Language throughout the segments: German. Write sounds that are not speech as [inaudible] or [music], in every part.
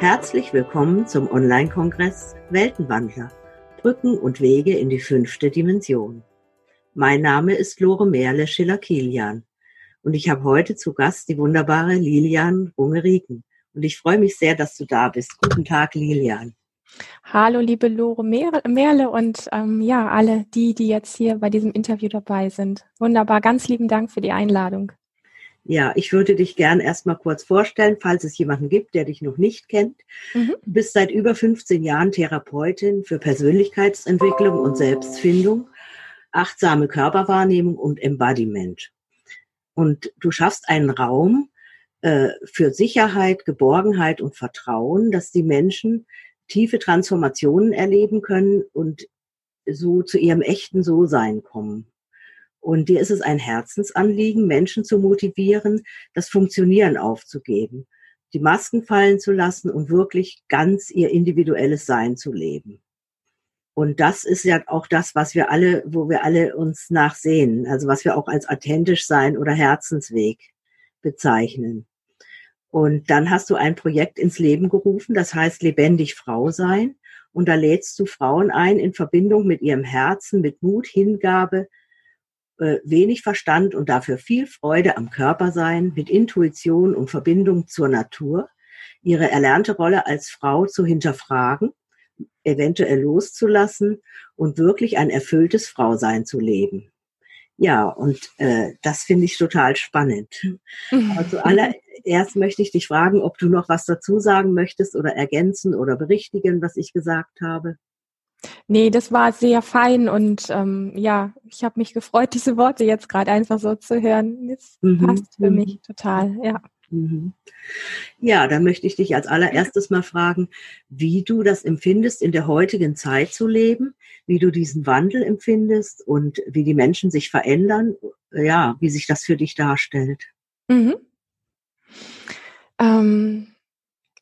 Herzlich willkommen zum Online-Kongress Weltenwandler. Brücken und Wege in die fünfte Dimension. Mein Name ist Lore Merle Schiller-Kilian und ich habe heute zu Gast die wunderbare Lilian Rungeriken. Und ich freue mich sehr, dass du da bist. Guten Tag, Lilian. Hallo, liebe Lore Merle und ähm, ja, alle die, die jetzt hier bei diesem Interview dabei sind. Wunderbar, ganz lieben Dank für die Einladung. Ja, ich würde dich gern erstmal kurz vorstellen, falls es jemanden gibt, der dich noch nicht kennt. Mhm. Du bist seit über 15 Jahren Therapeutin für Persönlichkeitsentwicklung und Selbstfindung, achtsame Körperwahrnehmung und Embodiment. Und du schaffst einen Raum äh, für Sicherheit, Geborgenheit und Vertrauen, dass die Menschen tiefe Transformationen erleben können und so zu ihrem echten So-Sein kommen. Und dir ist es ein Herzensanliegen, Menschen zu motivieren, das Funktionieren aufzugeben, die Masken fallen zu lassen und wirklich ganz ihr individuelles Sein zu leben. Und das ist ja auch das, was wir alle, wo wir alle uns nachsehen, also was wir auch als authentisch sein oder Herzensweg bezeichnen. Und dann hast du ein Projekt ins Leben gerufen, das heißt lebendig Frau sein. Und da lädst du Frauen ein in Verbindung mit ihrem Herzen, mit Mut, Hingabe, wenig Verstand und dafür viel Freude am Körper sein, mit Intuition und Verbindung zur Natur, ihre erlernte Rolle als Frau zu hinterfragen, eventuell loszulassen und wirklich ein erfülltes Frausein zu leben. Ja, und äh, das finde ich total spannend. Aber zuallererst möchte ich dich fragen, ob du noch was dazu sagen möchtest oder ergänzen oder berichtigen, was ich gesagt habe. Nee, das war sehr fein und ähm, ja, ich habe mich gefreut, [laughs] diese Worte jetzt gerade einfach so zu hören. Das mhm. passt für mhm. mich total, ja. Mhm. Ja, da möchte ich dich als allererstes mal fragen, wie du das empfindest, in der heutigen Zeit zu leben, wie du diesen Wandel empfindest und wie die Menschen sich verändern, ja, wie sich das für dich darstellt. Mhm. Ähm,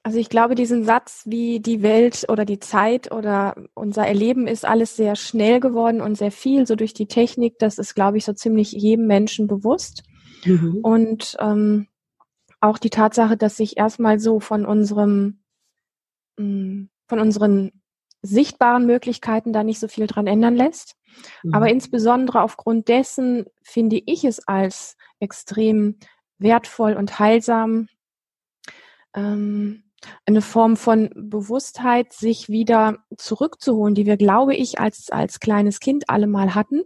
also ich glaube, diesen Satz, wie die Welt oder die Zeit oder unser Erleben ist alles sehr schnell geworden und sehr viel, so durch die Technik, das ist, glaube ich, so ziemlich jedem Menschen bewusst. Mhm. Und ähm, auch die Tatsache, dass sich erstmal so von unserem, mm, von unseren sichtbaren Möglichkeiten da nicht so viel dran ändern lässt. Mhm. Aber insbesondere aufgrund dessen finde ich es als extrem wertvoll und heilsam, ähm, eine Form von Bewusstheit, sich wieder zurückzuholen, die wir, glaube ich, als, als kleines Kind alle mal hatten.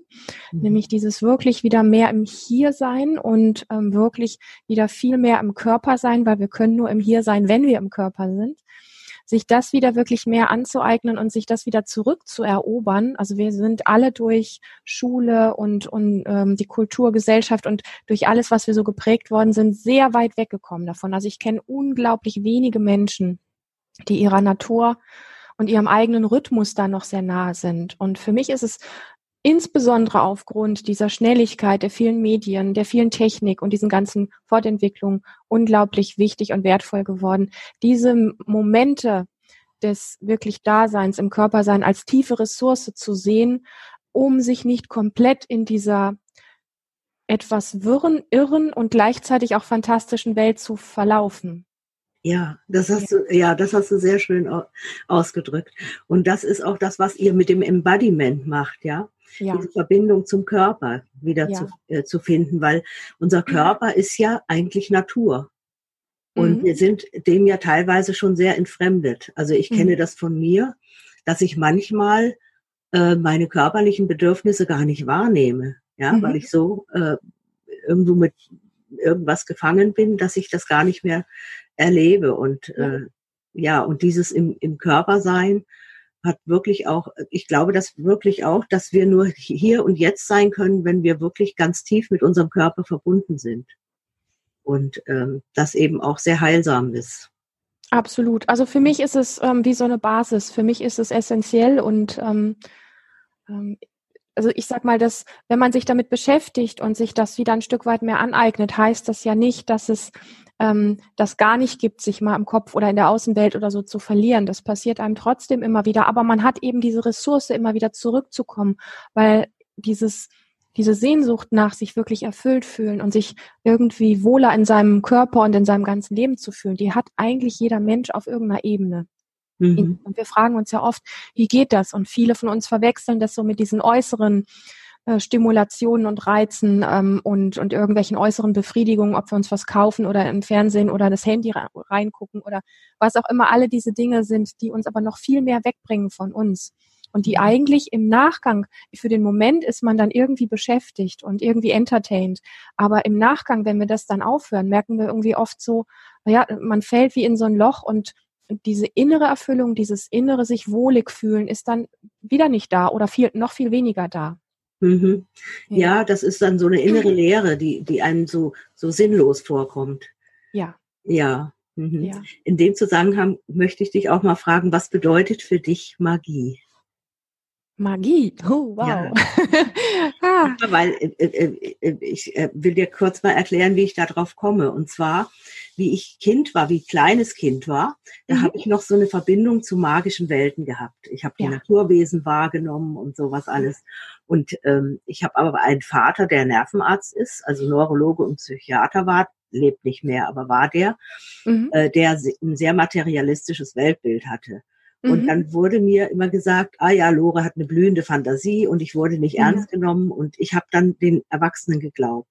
Mhm. Nämlich dieses wirklich wieder mehr im Hier sein und ähm, wirklich wieder viel mehr im Körper sein, weil wir können nur im Hier sein, wenn wir im Körper sind sich das wieder wirklich mehr anzueignen und sich das wieder zurückzuerobern. Also wir sind alle durch Schule und, und ähm, die Kulturgesellschaft und durch alles, was wir so geprägt worden sind, sehr weit weggekommen davon. Also ich kenne unglaublich wenige Menschen, die ihrer Natur und ihrem eigenen Rhythmus da noch sehr nahe sind. Und für mich ist es insbesondere aufgrund dieser Schnelligkeit der vielen Medien, der vielen Technik und diesen ganzen Fortentwicklungen unglaublich wichtig und wertvoll geworden, diese Momente des wirklich Daseins im Körpersein als tiefe Ressource zu sehen, um sich nicht komplett in dieser etwas wirren, irren und gleichzeitig auch fantastischen Welt zu verlaufen. Ja, das hast du, ja, das hast du sehr schön ausgedrückt. Und das ist auch das, was ihr mit dem Embodiment macht, ja ja. diese Verbindung zum Körper wieder ja. zu, äh, zu finden, weil unser Körper ist ja eigentlich Natur. Und mhm. wir sind dem ja teilweise schon sehr entfremdet. Also ich kenne mhm. das von mir, dass ich manchmal äh, meine körperlichen Bedürfnisse gar nicht wahrnehme, ja, mhm. weil ich so äh, irgendwo mit irgendwas gefangen bin, dass ich das gar nicht mehr erlebe. Und äh, ja, und dieses im, im Körper sein, hat wirklich auch, ich glaube das wirklich auch, dass wir nur hier und jetzt sein können, wenn wir wirklich ganz tief mit unserem Körper verbunden sind. Und ähm, das eben auch sehr heilsam ist. Absolut. Also für mich ist es ähm, wie so eine Basis. Für mich ist es essentiell und ähm, ähm also ich sag mal, dass wenn man sich damit beschäftigt und sich das wieder ein Stück weit mehr aneignet, heißt das ja nicht, dass es ähm, das gar nicht gibt, sich mal im Kopf oder in der Außenwelt oder so zu verlieren. Das passiert einem trotzdem immer wieder. Aber man hat eben diese Ressource, immer wieder zurückzukommen, weil dieses diese Sehnsucht nach sich wirklich erfüllt fühlen und sich irgendwie wohler in seinem Körper und in seinem ganzen Leben zu fühlen, die hat eigentlich jeder Mensch auf irgendeiner Ebene. Mhm. Und wir fragen uns ja oft, wie geht das? Und viele von uns verwechseln das so mit diesen äußeren äh, Stimulationen und Reizen ähm, und, und irgendwelchen äußeren Befriedigungen, ob wir uns was kaufen oder im Fernsehen oder das Handy reingucken oder was auch immer alle diese Dinge sind, die uns aber noch viel mehr wegbringen von uns. Und die mhm. eigentlich im Nachgang, für den Moment ist man dann irgendwie beschäftigt und irgendwie entertained. Aber im Nachgang, wenn wir das dann aufhören, merken wir irgendwie oft so, naja, man fällt wie in so ein Loch und diese innere Erfüllung, dieses innere sich wohlig fühlen, ist dann wieder nicht da oder viel, noch viel weniger da. Mhm. Ja. ja, das ist dann so eine innere [clears throat] Leere, die, die einem so, so sinnlos vorkommt. Ja. Ja. Mhm. ja. In dem Zusammenhang möchte ich dich auch mal fragen, was bedeutet für dich Magie? Magie. Oh, wow. Ja. [laughs] ah. Weil äh, äh, äh, ich äh, will dir kurz mal erklären, wie ich da drauf komme. Und zwar, wie ich Kind war, wie kleines Kind war, da mhm. habe ich noch so eine Verbindung zu magischen Welten gehabt. Ich habe die ja. Naturwesen wahrgenommen und sowas alles. Und ähm, ich habe aber einen Vater, der Nervenarzt ist, also Neurologe und Psychiater war, lebt nicht mehr, aber war der, mhm. äh, der ein sehr materialistisches Weltbild hatte. Und mhm. dann wurde mir immer gesagt, ah ja, Lore hat eine blühende Fantasie und ich wurde nicht ja. ernst genommen und ich habe dann den Erwachsenen geglaubt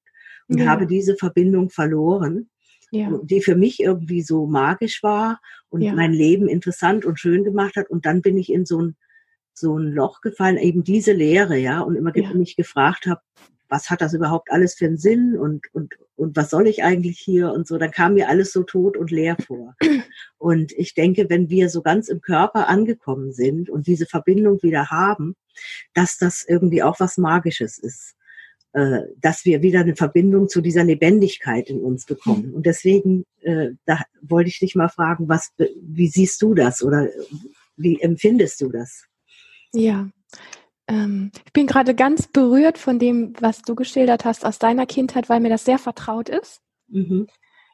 und ja. habe diese Verbindung verloren, ja. die für mich irgendwie so magisch war und mein Leben interessant und schön gemacht hat. Und dann bin ich in so ein so ein Loch gefallen, eben diese Lehre, ja, und immer mich gefragt habe, was hat das überhaupt alles für einen Sinn und, und, und was soll ich eigentlich hier und so, dann kam mir alles so tot und leer vor. [clears throat] Und ich denke, wenn wir so ganz im Körper angekommen sind und diese Verbindung wieder haben, dass das irgendwie auch was Magisches ist. Äh, dass wir wieder eine Verbindung zu dieser Lebendigkeit in uns bekommen. Und deswegen, äh, da wollte ich dich mal fragen, was, wie siehst du das oder wie empfindest du das? Ja, ähm, ich bin gerade ganz berührt von dem, was du geschildert hast aus deiner Kindheit, weil mir das sehr vertraut ist. Mhm.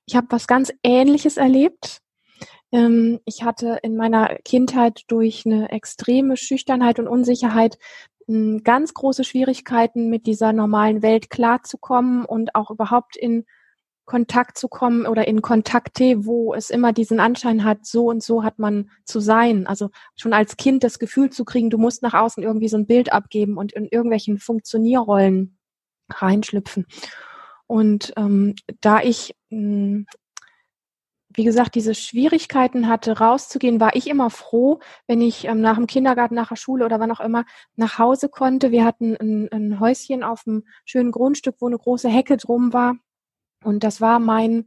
Ich habe was ganz Ähnliches erlebt. Ähm, ich hatte in meiner Kindheit durch eine extreme Schüchternheit und Unsicherheit ähm, ganz große Schwierigkeiten, mit dieser normalen Welt klarzukommen und auch überhaupt in Kontakt zu kommen oder in Kontakte, wo es immer diesen Anschein hat, so und so hat man zu sein. Also schon als Kind das Gefühl zu kriegen, du musst nach außen irgendwie so ein Bild abgeben und in irgendwelchen Funktionierrollen reinschlüpfen. Und ähm, da ich, mh, hm, wie gesagt, diese Schwierigkeiten hatte, rauszugehen, war ich immer froh, wenn ich ähm, nach dem Kindergarten, nach der Schule oder wann auch immer nach Hause konnte. Wir hatten ein, ein Häuschen auf einem schönen Grundstück, wo eine große Hecke drum war und das war mein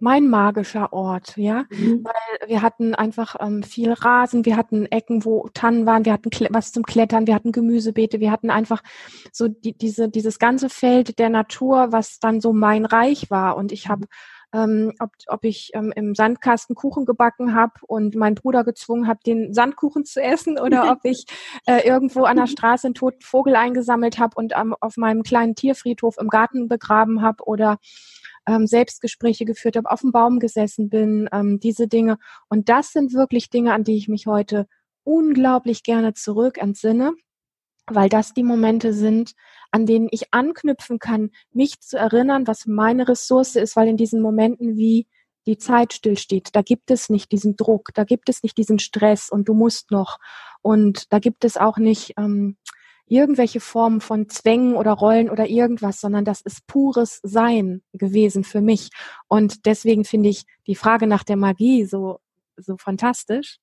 mein magischer Ort, ja, mhm. weil wir hatten einfach ähm, viel Rasen, wir hatten Ecken, wo Tannen waren, wir hatten was zum Klettern, wir hatten Gemüsebeete, wir hatten einfach so die, diese dieses ganze Feld der Natur, was dann so mein Reich war und ich habe ähm, ob, ob ich ähm, im Sandkasten Kuchen gebacken habe und meinen Bruder gezwungen habe, den Sandkuchen zu essen oder [laughs] ob ich äh, irgendwo an der Straße einen toten Vogel eingesammelt habe und ähm, auf meinem kleinen Tierfriedhof im Garten begraben habe oder ähm, Selbstgespräche geführt habe, auf dem Baum gesessen bin, ähm, diese Dinge. Und das sind wirklich Dinge, an die ich mich heute unglaublich gerne zurück entsinne, weil das die Momente sind, an denen ich anknüpfen kann, mich zu erinnern, was meine Ressource ist, weil in diesen Momenten wie die Zeit stillsteht, da gibt es nicht diesen Druck, da gibt es nicht diesen Stress und du musst noch und da gibt es auch nicht ähm, irgendwelche Formen von Zwängen oder Rollen oder irgendwas, sondern das ist pures Sein gewesen für mich. Und deswegen finde ich die Frage nach der Magie so, so fantastisch,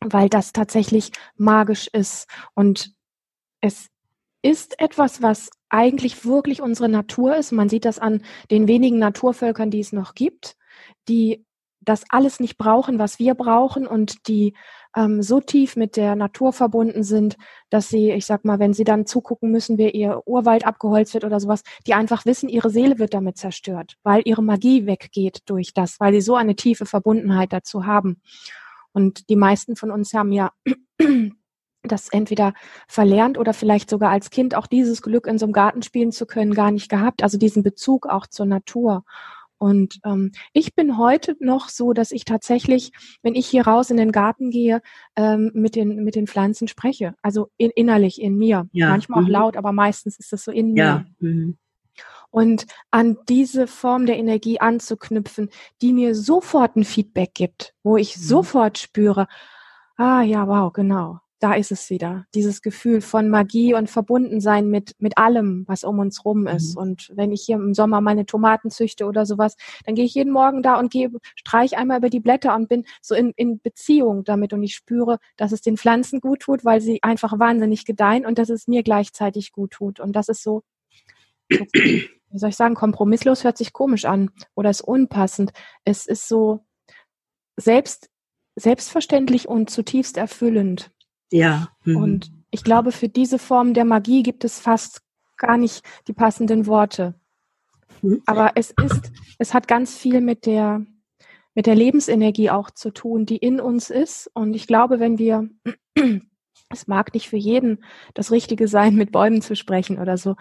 weil das tatsächlich magisch ist. Und es ist etwas, was eigentlich wirklich unsere Natur ist. Man sieht das an den wenigen Naturvölkern, die es noch gibt, die das alles nicht brauchen, was wir brauchen und die ähm, so tief mit der Natur verbunden sind, dass sie, ich sag mal, wenn sie dann zugucken müssen, wie ihr Urwald abgeholzt wird oder sowas, die einfach wissen, ihre Seele wird damit zerstört, weil ihre Magie weggeht durch das, weil sie so eine tiefe Verbundenheit dazu haben. Und die meisten von uns haben ja das entweder verlernt oder vielleicht sogar als Kind auch dieses Glück in so einem Garten spielen zu können gar nicht gehabt, also diesen Bezug auch zur Natur. Und ähm, ich bin heute noch so, dass ich tatsächlich, wenn ich hier raus in den Garten gehe, ähm, mit den mit den Pflanzen spreche. Also in, innerlich in mir. Ja. Manchmal auch mhm. laut, aber meistens ist das so in ja. mir. Mhm. Und an diese Form der Energie anzuknüpfen, die mir sofort ein Feedback gibt, wo ich mhm. sofort spüre, ah ja, wow, genau da ist es wieder. Dieses Gefühl von Magie und Verbundensein mit, mit allem, was um uns rum ist. Mhm. Und wenn ich hier im Sommer meine Tomaten züchte oder sowas, dann gehe ich jeden Morgen da und gehe, streich einmal über die Blätter und bin so in, in Beziehung damit und ich spüre, dass es den Pflanzen gut tut, weil sie einfach wahnsinnig gedeihen und dass es mir gleichzeitig gut tut. Und das ist so, wie soll ich sagen, kompromisslos hört sich komisch an oder ist unpassend. Es ist so selbst, selbstverständlich und zutiefst erfüllend. Ja. Mhm. Und ich glaube, für diese Form der Magie gibt es fast gar nicht die passenden Worte. Mhm. Aber es ist, es hat ganz viel mit der, mit der Lebensenergie auch zu tun, die in uns ist. Und ich glaube, wenn wir, [clears throat] es mag nicht für jeden das Richtige sein, mit Bäumen zu sprechen oder so.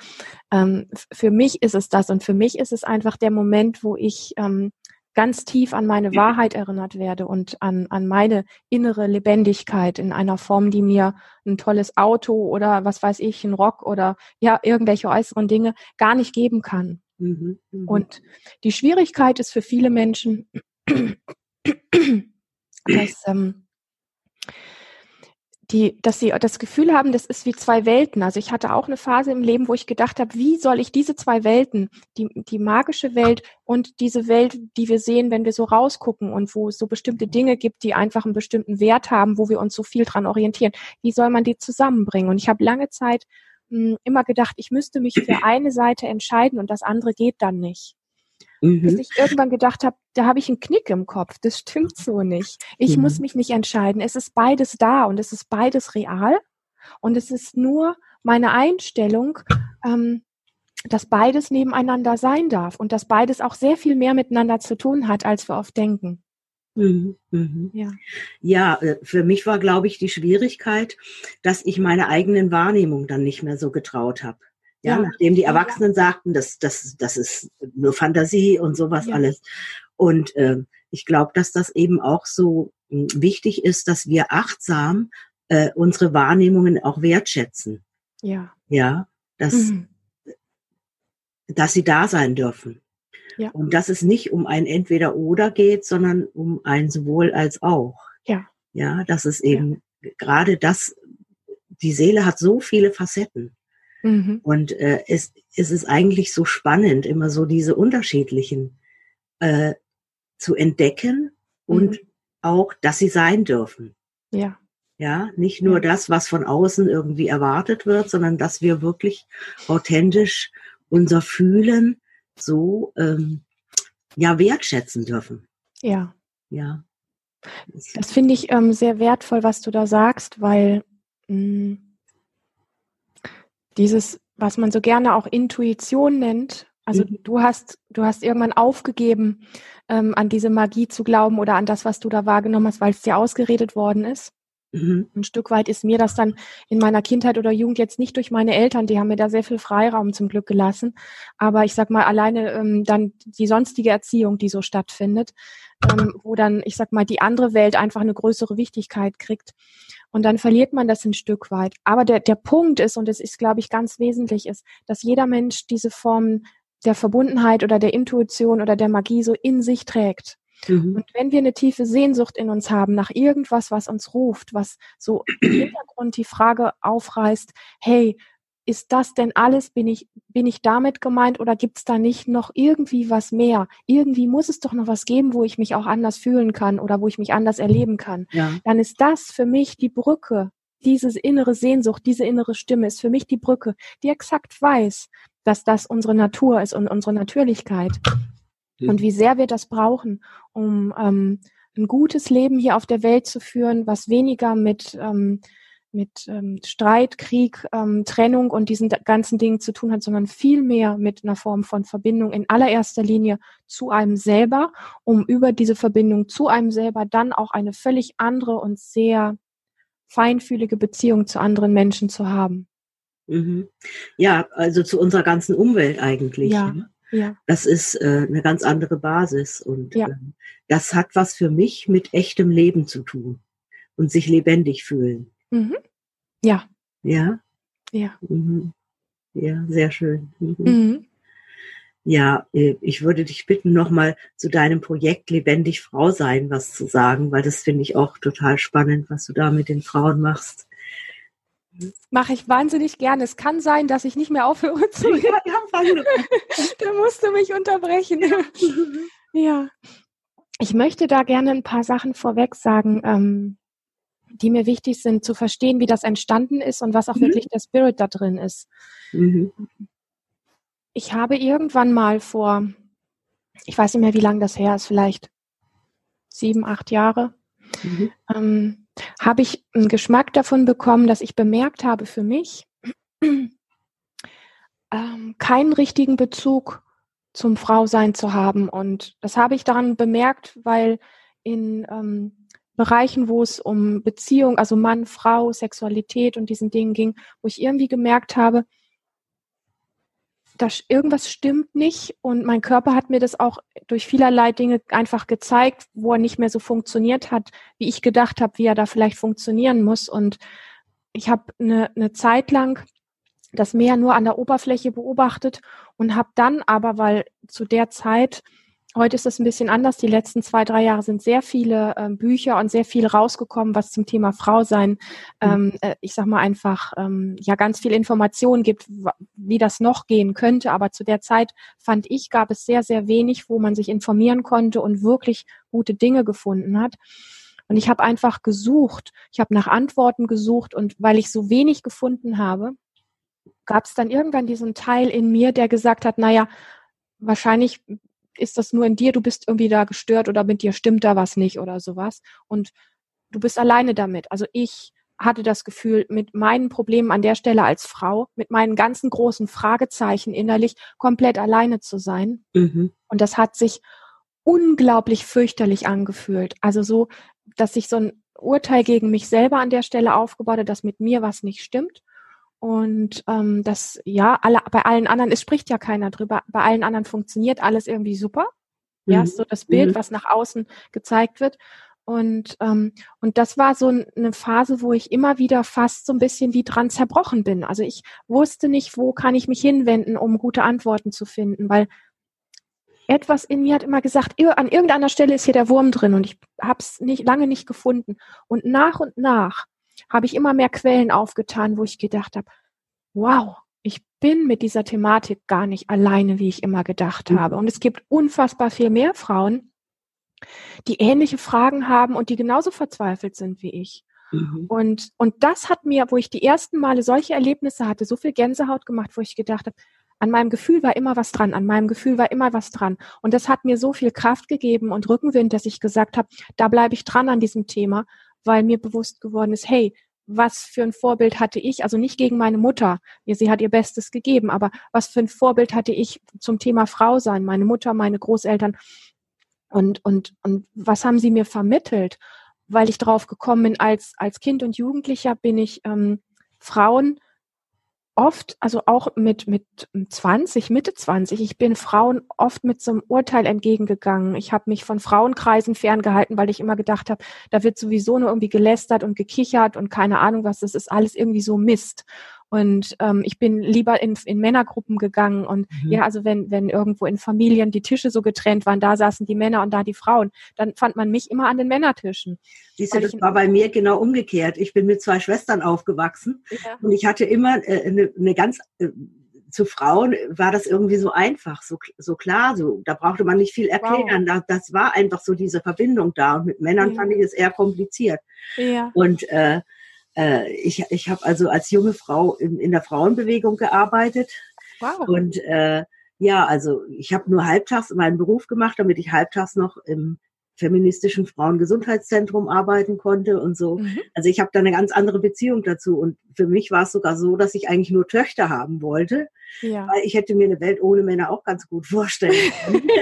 Ähm, für mich ist es das und für mich ist es einfach der Moment, wo ich ähm, ganz tief an meine Wahrheit erinnert werde und an, an meine innere Lebendigkeit in einer Form, die mir ein tolles Auto oder was weiß ich, ein Rock oder ja, irgendwelche äußeren Dinge gar nicht geben kann. Mhm, mh. Und die Schwierigkeit ist für viele Menschen, [clears throat] dass ähm, die, dass sie das Gefühl haben, das ist wie zwei Welten. Also ich hatte auch eine Phase im Leben, wo ich gedacht habe, wie soll ich diese zwei Welten, die, die magische Welt und diese Welt, die wir sehen, wenn wir so rausgucken und wo es so bestimmte Dinge gibt, die einfach einen bestimmten Wert haben, wo wir uns so viel dran orientieren, wie soll man die zusammenbringen? Und ich habe lange Zeit mh, hm, immer gedacht, ich müsste mich für eine Seite entscheiden und das andere geht dann nicht. Mhm. Bis ich irgendwann gedacht habe, da habe ich einen Knick im Kopf. Das stimmt so nicht. Ich mhm. muss mich nicht entscheiden. Es ist beides da und es ist beides real. Und es ist nur meine Einstellung, ähm, dass beides nebeneinander sein darf und dass beides auch sehr viel mehr miteinander zu tun hat, als wir oft denken. Mhm, mhm. Ja. ja, äh, für mich war, glaube ich, die Schwierigkeit, dass ich meine eigenen Wahrnehmungen dann nicht mehr so getraut habe. Ja, ja, nachdem die Erwachsenen sagten, das, das, das ist nur Fantasie und sowas ja. alles. Und äh, ich glaube, dass das eben auch so hm, wichtig ist, dass wir achtsam äh, unsere Wahrnehmungen auch wertschätzen. Ja. Ja, dass, mhm. dass sie da sein dürfen. Ja. Und dass es nicht um ein Entweder-Oder geht, sondern um ein sowohl als auch. Ja. Ja, dass es eben ja. gerade das, die Seele hat so viele Facetten. Mhm. Und äh, es, es ist eigentlich so spannend, immer so diese unterschiedlichen äh, zu entdecken und mhm. auch, dass sie sein dürfen. Ja. Ja, nicht nur das, was von außen irgendwie erwartet wird, sondern dass wir wirklich authentisch unser Fühlen so ähm, ja wertschätzen dürfen. Ja. Ja. Das finde ich ähm, sehr wertvoll, was du da sagst, weil mh, mm, dieses, was man so gerne auch Intuition nennt. Also mhm. du hast, du hast irgendwann aufgegeben, ähm, an diese Magie zu glauben oder an das, was du da wahrgenommen hast, weil es dir ausgeredet worden ist. Mhm. Ein Stück weit ist mir das dann in meiner Kindheit oder Jugend jetzt nicht durch meine Eltern, die haben mir da sehr viel Freiraum zum Glück gelassen. Aber ich sag mal, alleine ähm, dann die sonstige Erziehung, die so stattfindet, ähm, wo dann, ich sag mal, die andere Welt einfach eine größere Wichtigkeit kriegt. Und dann verliert man das ein Stück weit. Aber der, der Punkt ist, und es ist, glaube ich, ganz wesentlich, ist, dass jeder Mensch diese Form der Verbundenheit oder der Intuition oder der Magie so in sich trägt. Mhm. Und wenn wir eine tiefe Sehnsucht in uns haben nach irgendwas, was uns ruft, was so im [clears throat] Hintergrund die Frage aufreißt, hey, ist das denn alles? Bin ich, bin ich damit gemeint oder gibt es da nicht noch irgendwie was mehr? Irgendwie muss es doch noch was geben, wo ich mich auch anders fühlen kann oder wo ich mich anders erleben kann. Ja. Dann ist das für mich die Brücke. Diese innere Sehnsucht, diese innere Stimme ist für mich die Brücke, die exakt weiß, dass das unsere Natur ist und unsere Natürlichkeit. Ja. Und wie sehr wir das brauchen, um ähm, ein gutes Leben hier auf der Welt zu führen, was weniger mit ähm, mit ähm, Streit, Krieg, ähm, Trennung und diesen ganzen Dingen zu tun hat, sondern viel mehr mit einer Form von Verbindung in allererster Linie zu einem selber, um über diese Verbindung zu einem selber dann auch eine völlig andere und sehr feinfühlige Beziehung zu anderen Menschen zu haben. Mhm. Ja, also zu unserer ganzen Umwelt eigentlich. Ja, ne? Ja. Das ist äh, eine ganz andere Basis und ja. äh, das hat was für mich mit echtem Leben zu tun und sich lebendig fühlen. Mhm. Ja. Ja. Ja. Mhm. Ja, sehr schön. Mhm. mhm. Ja, äh, ich würde dich bitten, nochmal zu deinem Projekt Lebendig Frau sein was zu sagen, weil das finde ich auch total spannend, was du da mit den Frauen machst. Mache ich wahnsinnig gerne. Es kann sein, dass ich nicht mehr aufhöre [laughs] zu reden. Ja, [laughs] da musst du mich unterbrechen. [laughs] ja. Ich möchte da gerne ein paar Sachen vorweg sagen, ähm, die mir wichtig sind, zu verstehen, wie das entstanden ist und was auch mhm. wirklich der Spirit da drin ist. Mhm. Ich habe irgendwann mal vor, ich weiß nicht mehr, wie lange das her ist, vielleicht sieben, acht Jahre, mhm. ähm, habe ich einen Geschmack davon bekommen, dass ich bemerkt habe für mich, [clears throat] ähm, keinen richtigen Bezug zum Frausein zu haben. Und das habe ich daran bemerkt, weil in ähm, Bereichen, wo es um Beziehung, also Mann, Frau, Sexualität und diesen Dingen ging, wo ich irgendwie gemerkt habe, da irgendwas stimmt nicht und mein Körper hat mir das auch durch vielerlei Dinge einfach gezeigt, wo er nicht mehr so funktioniert hat, wie ich gedacht habe, wie er da vielleicht funktionieren muss. Und ich habe eine, eine Zeit lang das Meer nur an der Oberfläche beobachtet und habe dann aber, weil zu der Zeit Heute ist es ein bisschen anders. Die letzten zwei, drei Jahre sind sehr viele ähm, Bücher und sehr viel rausgekommen, was zum Thema Frau sein, mhm. ähm, äh, ich sag mal einfach, ähm, ja, ganz viel Informationen gibt, wie das noch gehen könnte. Aber zu der Zeit fand ich, gab es sehr, sehr wenig, wo man sich informieren konnte und wirklich gute Dinge gefunden hat. Und ich habe einfach gesucht. Ich habe nach Antworten gesucht und weil ich so wenig gefunden habe, gab es dann irgendwann diesen Teil in mir, der gesagt hat, naja, wahrscheinlich ist das nur in dir, du bist irgendwie da gestört oder mit dir stimmt da was nicht oder sowas. Und du bist alleine damit. Also ich hatte das Gefühl, mit meinen Problemen an der Stelle als Frau, mit meinen ganzen großen Fragezeichen innerlich komplett alleine zu sein. Mhm. Und das hat sich unglaublich fürchterlich angefühlt. Also so, dass sich so ein Urteil gegen mich selber an der Stelle aufgebaut hat, dass mit mir was nicht stimmt. Und ähm, das, ja, alle, bei allen anderen, es spricht ja keiner drüber, bei allen anderen funktioniert alles irgendwie super. Mhm. Ja, so das Bild, mhm. was nach außen gezeigt wird. Und, ähm, und das war so eine Phase, wo ich immer wieder fast so ein bisschen wie dran zerbrochen bin. Also ich wusste nicht, wo kann ich mich hinwenden, um gute Antworten zu finden, weil etwas in mir hat immer gesagt, an irgendeiner Stelle ist hier der Wurm drin und ich habe es nicht, lange nicht gefunden. Und nach und nach habe ich immer mehr Quellen aufgetan, wo ich gedacht habe, wow, ich bin mit dieser Thematik gar nicht alleine, wie ich immer gedacht mhm. habe. Und es gibt unfassbar viel mehr Frauen, die ähnliche Fragen haben und die genauso verzweifelt sind wie ich. Mhm. Und, und das hat mir, wo ich die ersten Male solche Erlebnisse hatte, so viel Gänsehaut gemacht, wo ich gedacht habe, an meinem Gefühl war immer was dran, an meinem Gefühl war immer was dran. Und das hat mir so viel Kraft gegeben und Rückenwind, dass ich gesagt habe, da bleibe ich dran an diesem Thema weil mir bewusst geworden ist, hey, was für ein Vorbild hatte ich, also nicht gegen meine Mutter, sie hat ihr Bestes gegeben, aber was für ein Vorbild hatte ich zum Thema Frau sein, meine Mutter, meine Großeltern und, und, und was haben sie mir vermittelt? Weil ich drauf gekommen bin, als, als Kind und Jugendlicher bin ich ähm, Frauen oft, also auch mit, mit 20, Mitte 20, ich bin Frauen oft mit so einem Urteil entgegengegangen. Ich habe mich von Frauenkreisen ferngehalten, weil ich immer gedacht habe, da wird sowieso nur irgendwie gelästert und gekichert und keine Ahnung was, das ist alles irgendwie so Mist. Und ähm, ich bin lieber in, in Männergruppen gegangen. Und mhm. ja, also wenn, wenn irgendwo in Familien die Tische so getrennt waren, da saßen die Männer und da die Frauen, dann fand man mich immer an den Männertischen. Siehst du, das war bei mir genau umgekehrt. Ich bin mit zwei Schwestern aufgewachsen ja. und ich hatte immer äh, eine, eine ganz äh, zu Frauen war das irgendwie so einfach, so, so klar, so da brauchte man nicht viel erklären. Wow. Da, das war einfach so diese Verbindung da. Und mit Männern ja. fand ich es eher kompliziert. Ja. Und äh, äh, ich ich habe also als junge Frau in, in der Frauenbewegung gearbeitet. Wow. Und äh, ja, also ich habe nur halbtags meinen Beruf gemacht, damit ich halbtags noch im feministischen Frauengesundheitszentrum arbeiten konnte und so. Mhm. Also ich habe da eine ganz andere Beziehung dazu. Und für mich war es sogar so, dass ich eigentlich nur Töchter haben wollte, ja. weil ich hätte mir eine Welt ohne Männer auch ganz gut vorstellen können. [laughs]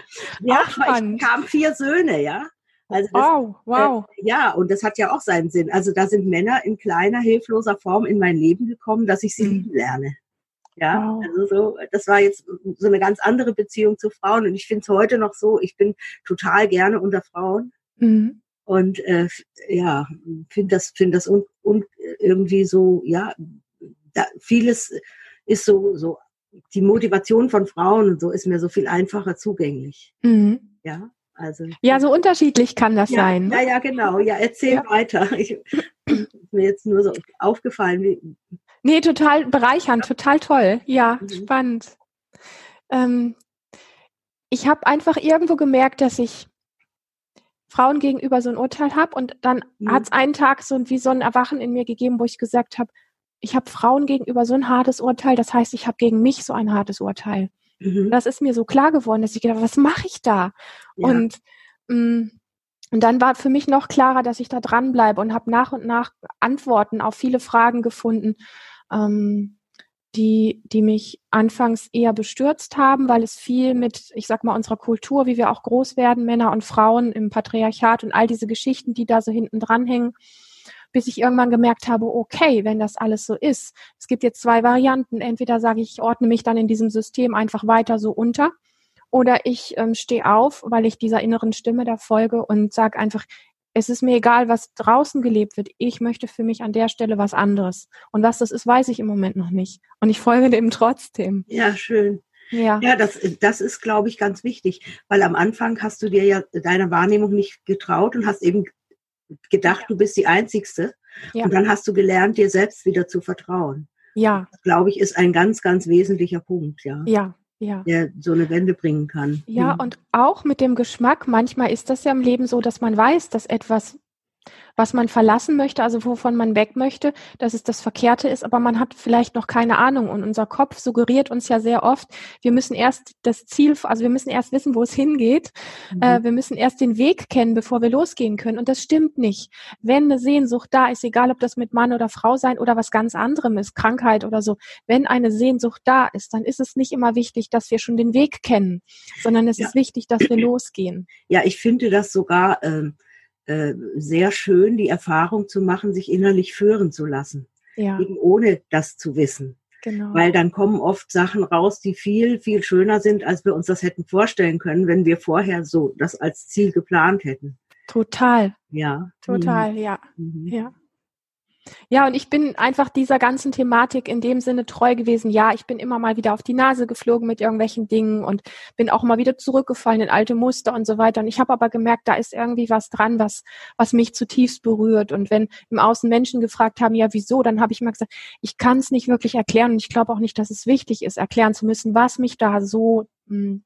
[laughs] ja, ich kam vier Söhne, ja. Also das, wow, wow. Äh, ja, und das hat ja auch seinen Sinn. Also da sind Männer in kleiner, hilfloser Form in mein Leben gekommen, dass ich sie mhm. lieben lerne. Ja, wow. also so, das war jetzt so eine ganz andere Beziehung zu Frauen und ich finde es heute noch so, ich bin total gerne unter Frauen. Mhm. Und äh, ja, finde das, finde das un, un, irgendwie so, ja, da, vieles ist so, so, die Motivation von Frauen und so ist mir so viel einfacher zugänglich. Mhm. Ja, also. Ja, so unterschiedlich kann das ja, sein. Ne? Ja, ja, genau. Ja, erzähl ja. weiter. Ich, [clears throat] ist mir jetzt nur so aufgefallen. Wie, nee, total bereichernd, total toll. Ja, mhm. spannend. Ähm, ich habe einfach irgendwo gemerkt, dass ich Frauen gegenüber so ein Urteil habe. Und dann mhm. hat es einen Tag so wie so ein Erwachen in mir gegeben, wo ich gesagt habe, ich habe Frauen gegenüber so ein hartes Urteil, das heißt, ich habe gegen mich so ein hartes Urteil. Mhm. Das ist mir so klar geworden, dass ich gedacht, was mache ich da? Ja. Und mh, mm, und dann war für mich noch klarer, dass ich da dranbleibe und habe nach und nach Antworten auf viele Fragen gefunden. Ähm, die, die mich anfangs eher bestürzt haben, weil es viel mit, ich sag mal, unserer Kultur, wie wir auch groß werden, Männer und Frauen im Patriarchat und all diese Geschichten, die da so hinten dranhängen, bis ich irgendwann gemerkt habe, okay, wenn das alles so ist, es gibt jetzt zwei Varianten. Entweder sage ich, ich ordne mich dann in diesem System einfach weiter so unter, oder ich ähm, stehe auf, weil ich dieser inneren Stimme da folge und sage einfach, es ist mir egal, was draußen gelebt wird. Ich möchte für mich an der Stelle was anderes. Und was das ist, weiß ich im Moment noch nicht. Und ich folge dem trotzdem. Ja, schön. Ja, ja das, das ist, glaube ich, ganz wichtig, weil am Anfang hast du dir ja deiner Wahrnehmung nicht getraut und hast eben gedacht, du bist die Einzigste. Ja. Und dann hast du gelernt, dir selbst wieder zu vertrauen. Ja. Das, glaube ich, ist ein ganz, ganz wesentlicher Punkt, ja. Ja, ja. der so eine Wende bringen kann. Ja, mhm. und auch mit dem Geschmack. Manchmal ist das ja im Leben so, dass man weiß, dass etwas was man verlassen möchte, also wovon man weg möchte, dass es das Verkehrte ist, aber man hat vielleicht noch keine Ahnung und unser Kopf suggeriert uns ja sehr oft, wir müssen erst das Ziel, also wir müssen erst wissen, wo es hingeht, mhm. äh, wir müssen erst den Weg kennen, bevor wir losgehen können und das stimmt nicht. Wenn eine Sehnsucht da ist, egal ob das mit Mann oder Frau sein oder was ganz anderem ist, Krankheit oder so, wenn eine Sehnsucht da ist, dann ist es nicht immer wichtig, dass wir schon den Weg kennen, sondern es ja. ist wichtig, dass wir losgehen. Ja, ich finde das sogar ähm, äh, sehr schön, die Erfahrung zu machen, sich innerlich führen zu lassen. Ja. Eben ohne das zu wissen. Genau. Weil dann kommen oft Sachen raus, die viel, viel schöner sind, als wir uns das hätten vorstellen können, wenn wir vorher so das als Ziel geplant hätten. Total. Ja. Total, mhm. ja. Mhm. Ja. Ja, und ich bin einfach dieser ganzen Thematik in dem Sinne treu gewesen. Ja, ich bin immer mal wieder auf die Nase geflogen mit irgendwelchen Dingen und bin auch mal wieder zurückgefallen in alte Muster und so weiter. Und ich habe aber gemerkt, da ist irgendwie was dran, was, was mich zutiefst berührt. Und wenn im Außen Menschen gefragt haben, ja, wieso, dann habe ich mal gesagt, ich kann es nicht wirklich erklären und ich glaube auch nicht, dass es wichtig ist, erklären zu müssen, was mich da so mh, hm,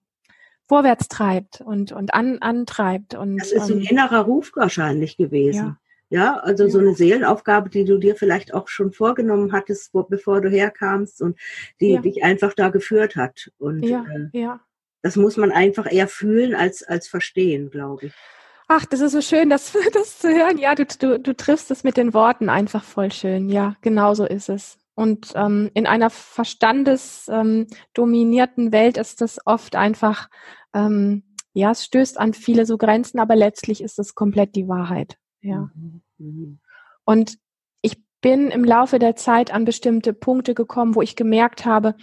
vorwärts treibt und, und an, antreibt. Und, das ist ein ähm, innerer Ruf wahrscheinlich gewesen. Ja. Ja, also so eine Seelenaufgabe, die du dir vielleicht auch schon vorgenommen hattest, bevor du herkamst und die ja. dich einfach da geführt hat. Und ja, äh, ja. das muss man einfach eher fühlen als, als verstehen, glaube ich. Ach, das ist so schön, das, [laughs] das zu hören. Ja, du, du, du triffst es mit den Worten einfach voll schön. Ja, genau so ist es. Und ähm, in einer verstandesdominierten ähm, Welt ist das oft einfach, ähm, ja, es stößt an viele so Grenzen, aber letztlich ist es komplett die Wahrheit. Ja. Mhm. Mhm. Und ich bin im Laufe der Zeit an bestimmte Punkte gekommen, wo ich gemerkt habe,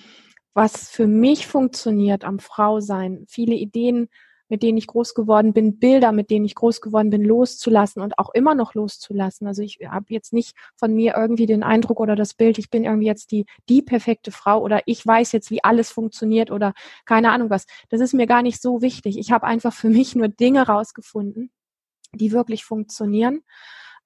was für mich funktioniert am Frausein. Viele Ideen, mit denen ich groß geworden bin, Bilder, mit denen ich groß geworden bin, loszulassen und auch immer noch loszulassen. Also ich habe jetzt nicht von mir irgendwie den Eindruck oder das Bild, ich bin irgendwie jetzt die, die perfekte Frau oder ich weiß jetzt, wie alles funktioniert oder keine Ahnung was. Das ist mir gar nicht so wichtig. Ich habe einfach für mich nur Dinge rausgefunden, die wirklich funktionieren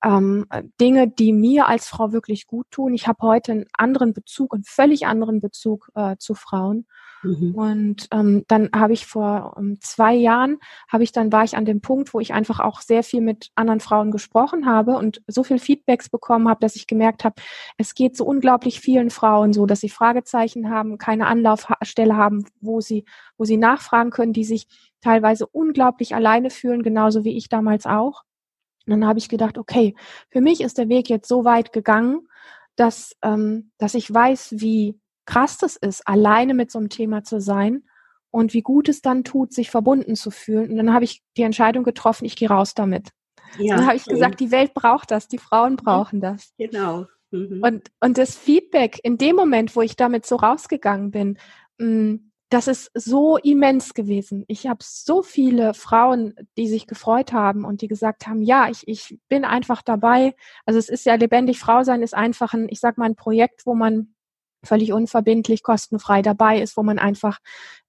ähm, Dinge, die mir als Frau wirklich gut tun. Ich habe heute einen anderen Bezug, einen völlig anderen Bezug äh, zu Frauen. Mhm. Und ähm, dann habe ich vor um, zwei Jahren, habe ich dann war ich an dem Punkt, wo ich einfach auch sehr viel mit anderen Frauen gesprochen habe und so viel Feedbacks bekommen habe, dass ich gemerkt habe, es geht so unglaublich vielen Frauen so, dass sie Fragezeichen haben, keine Anlaufstelle haben, wo sie, wo sie nachfragen können, die sich teilweise unglaublich alleine fühlen, genauso wie ich damals auch. Und dann habe ich gedacht, okay, für mich ist der Weg jetzt so weit gegangen, dass, ähm, dass ich weiß, wie krass das ist, alleine mit so einem Thema zu sein und wie gut es dann tut, sich verbunden zu fühlen. Und dann habe ich die Entscheidung getroffen, ich gehe raus damit. Ja, dann habe ich okay. gesagt, die Welt braucht das, die Frauen brauchen das. Genau. Mhm. Und, und das Feedback in dem Moment, wo ich damit so rausgegangen bin, mh, mm, das ist so immens gewesen. Ich habe so viele Frauen, die sich gefreut haben und die gesagt haben, ja, ich, ich bin einfach dabei. Also es ist ja lebendig Frau sein ist einfach ein, ich sag mal, ein Projekt, wo man völlig unverbindlich, kostenfrei dabei ist, wo man einfach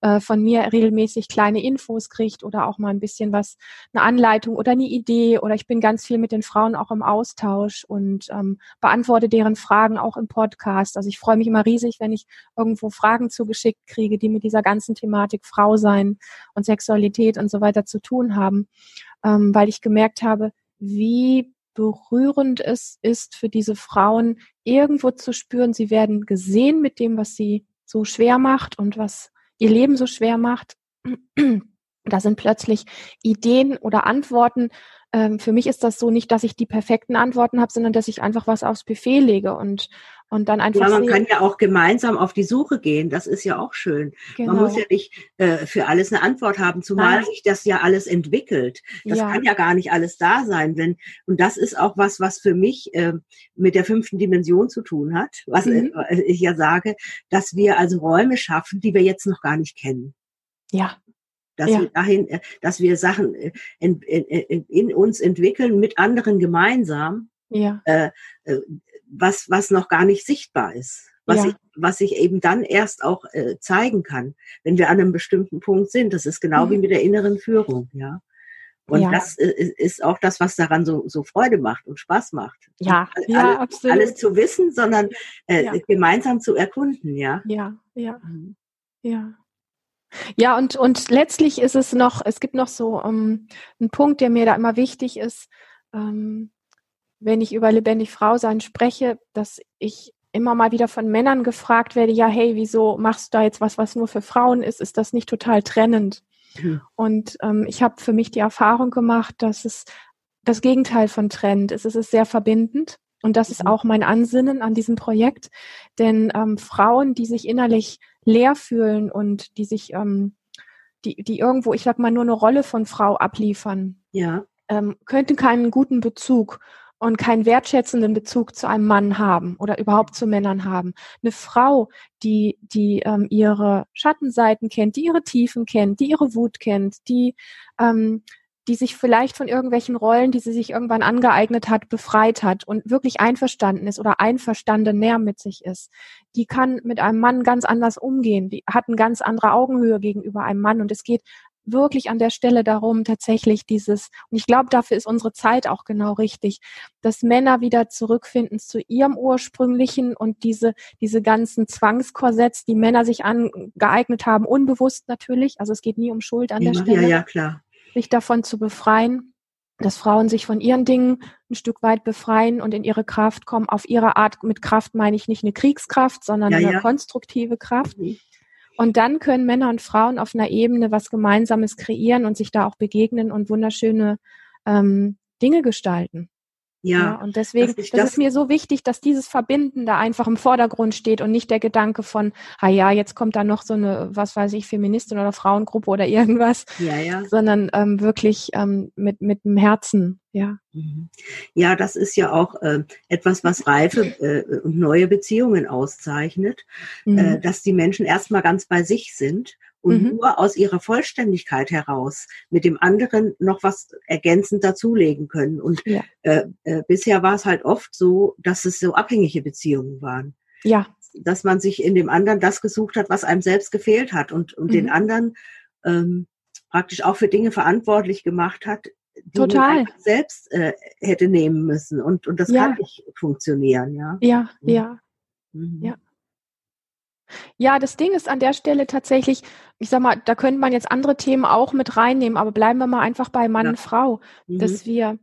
äh, von mir regelmäßig kleine Infos kriegt oder auch mal ein bisschen was, eine Anleitung oder eine Idee oder ich bin ganz viel mit den Frauen auch im Austausch und ähm, beantworte deren Fragen auch im Podcast. Also ich freue mich immer riesig, wenn ich irgendwo Fragen zugeschickt kriege, die mit dieser ganzen Thematik Frau sein und Sexualität und so weiter zu tun haben, ähm, weil ich gemerkt habe, wie berührend es ist für diese Frauen, irgendwo zu spüren, sie werden gesehen mit dem, was sie so schwer macht und was ihr Leben so schwer macht. [clears throat] Da sind plötzlich Ideen oder Antworten. Ähm, für mich ist das so nicht, dass ich die perfekten Antworten habe, sondern dass ich einfach was aufs Buffet lege und und dann einfach. Ja, man sehen. kann ja auch gemeinsam auf die Suche gehen. Das ist ja auch schön. Genau. Man muss genau. ja nicht äh, für alles eine Antwort haben, zumal Nein. sich das ja alles entwickelt. Das ja. kann ja gar nicht alles da sein. Wenn, und das ist auch was, was für mich äh, mit der fünften Dimension zu tun hat, was mhm. äh, ich ja sage, dass wir also Räume schaffen, die wir jetzt noch gar nicht kennen. Ja. Dass ja. wir dahin, äh, dass wir Sachen äh, in, in, in, in uns entwickeln mit anderen gemeinsam. Ja. Äh, äh was, was noch gar nicht sichtbar ist. Was, ja. ich, was ich eben dann erst auch äh, zeigen kann, wenn wir an einem bestimmten Punkt sind. Das ist genau mhm. wie mit der inneren Führung, ja. Und ja. das äh, ist auch das, was daran so, so Freude macht und Spaß macht. Ja, alles, ja, absolut. Alles zu wissen, sondern äh, ja. gemeinsam zu erkunden, ja. Ja, ja, mhm. ja. Ja, und, und letztlich ist es noch, es gibt noch so um, ähm, einen Punkt, der mir da immer wichtig ist. Ähm, wenn ich über lebendig Frau sein spreche, dass ich immer mal wieder von Männern gefragt werde, ja, hey, wieso machst du da jetzt was, was nur für Frauen ist? Ist das nicht total trennend? Mhm. Und ähm, ich habe für mich die Erfahrung gemacht, dass es das Gegenteil von trennend ist. Es ist sehr verbindend. Und das ist mhm. auch mein Ansinnen an diesem Projekt. Denn ähm, Frauen, die sich innerlich leer fühlen und die sich, ähm, die, die irgendwo, ich sag mal, nur eine Rolle von Frau abliefern, ja. ähm, könnten keinen guten Bezug und keinen wertschätzenden Bezug zu einem Mann haben oder überhaupt zu Männern haben. Eine Frau, die, die ähm, ihre Schattenseiten kennt, die ihre Tiefen kennt, die ihre Wut kennt, die, ähm, die sich vielleicht von irgendwelchen Rollen, die sie sich irgendwann angeeignet hat, befreit hat und wirklich einverstanden ist oder einverstanden näher mit sich ist, die kann mit einem Mann ganz anders umgehen, die hat eine ganz andere Augenhöhe gegenüber einem Mann und es geht wirklich an der Stelle darum, tatsächlich dieses, und ich glaube, dafür ist unsere Zeit auch genau richtig, dass Männer wieder zurückfinden zu ihrem ursprünglichen und diese, diese ganzen Zwangskorsetts, die Männer sich angeeignet haben, unbewusst natürlich, also es geht nie um Schuld an ja, der Stelle, ja, ja, klar. sich davon zu befreien, dass Frauen sich von ihren Dingen ein Stück weit befreien und in ihre Kraft kommen. Auf ihre Art, mit Kraft meine ich nicht eine Kriegskraft, sondern eine konstruktive Kraft. Mhm. Und dann können Männer und Frauen auf einer Ebene was Gemeinsames kreieren und sich da auch begegnen und wunderschöne ähm, Dinge gestalten. Ja, ja, und deswegen, das, das, ist mir so wichtig, dass dieses Verbinden da einfach im Vordergrund steht und nicht der Gedanke von, ah ja, jetzt kommt da noch so eine, was weiß ich, Feministin oder Frauengruppe oder irgendwas, ja, ja. sondern ähm, wirklich ähm, mit mit dem Herzen, ja. Mhm. Ja, das ist ja auch äh, etwas, was reife äh, und neue Beziehungen auszeichnet, äh, mhm. äh, dass die Menschen erstmal ganz bei sich sind und mhm. nur aus ihrer Vollständigkeit heraus mit dem anderen noch was ergänzend dazulegen können. Und ja. äh, äh, bisher war es halt oft so, dass es so abhängige Beziehungen waren. Ja. Dass man sich in dem anderen das gesucht hat, was einem selbst gefehlt hat und, und mhm. den anderen ähm, praktisch auch für Dinge verantwortlich gemacht hat, die Total. man selbst äh, hätte nehmen müssen. Und, und das ja. kann nicht funktionieren, ja. Ja, ja. Mhm. Ja. Ja, das Ding ist an der Stelle tatsächlich, ich sag mal, da könnte man jetzt andere Themen auch mit reinnehmen, aber bleiben wir mal einfach bei Mann ja. und Frau, mhm. dass wir,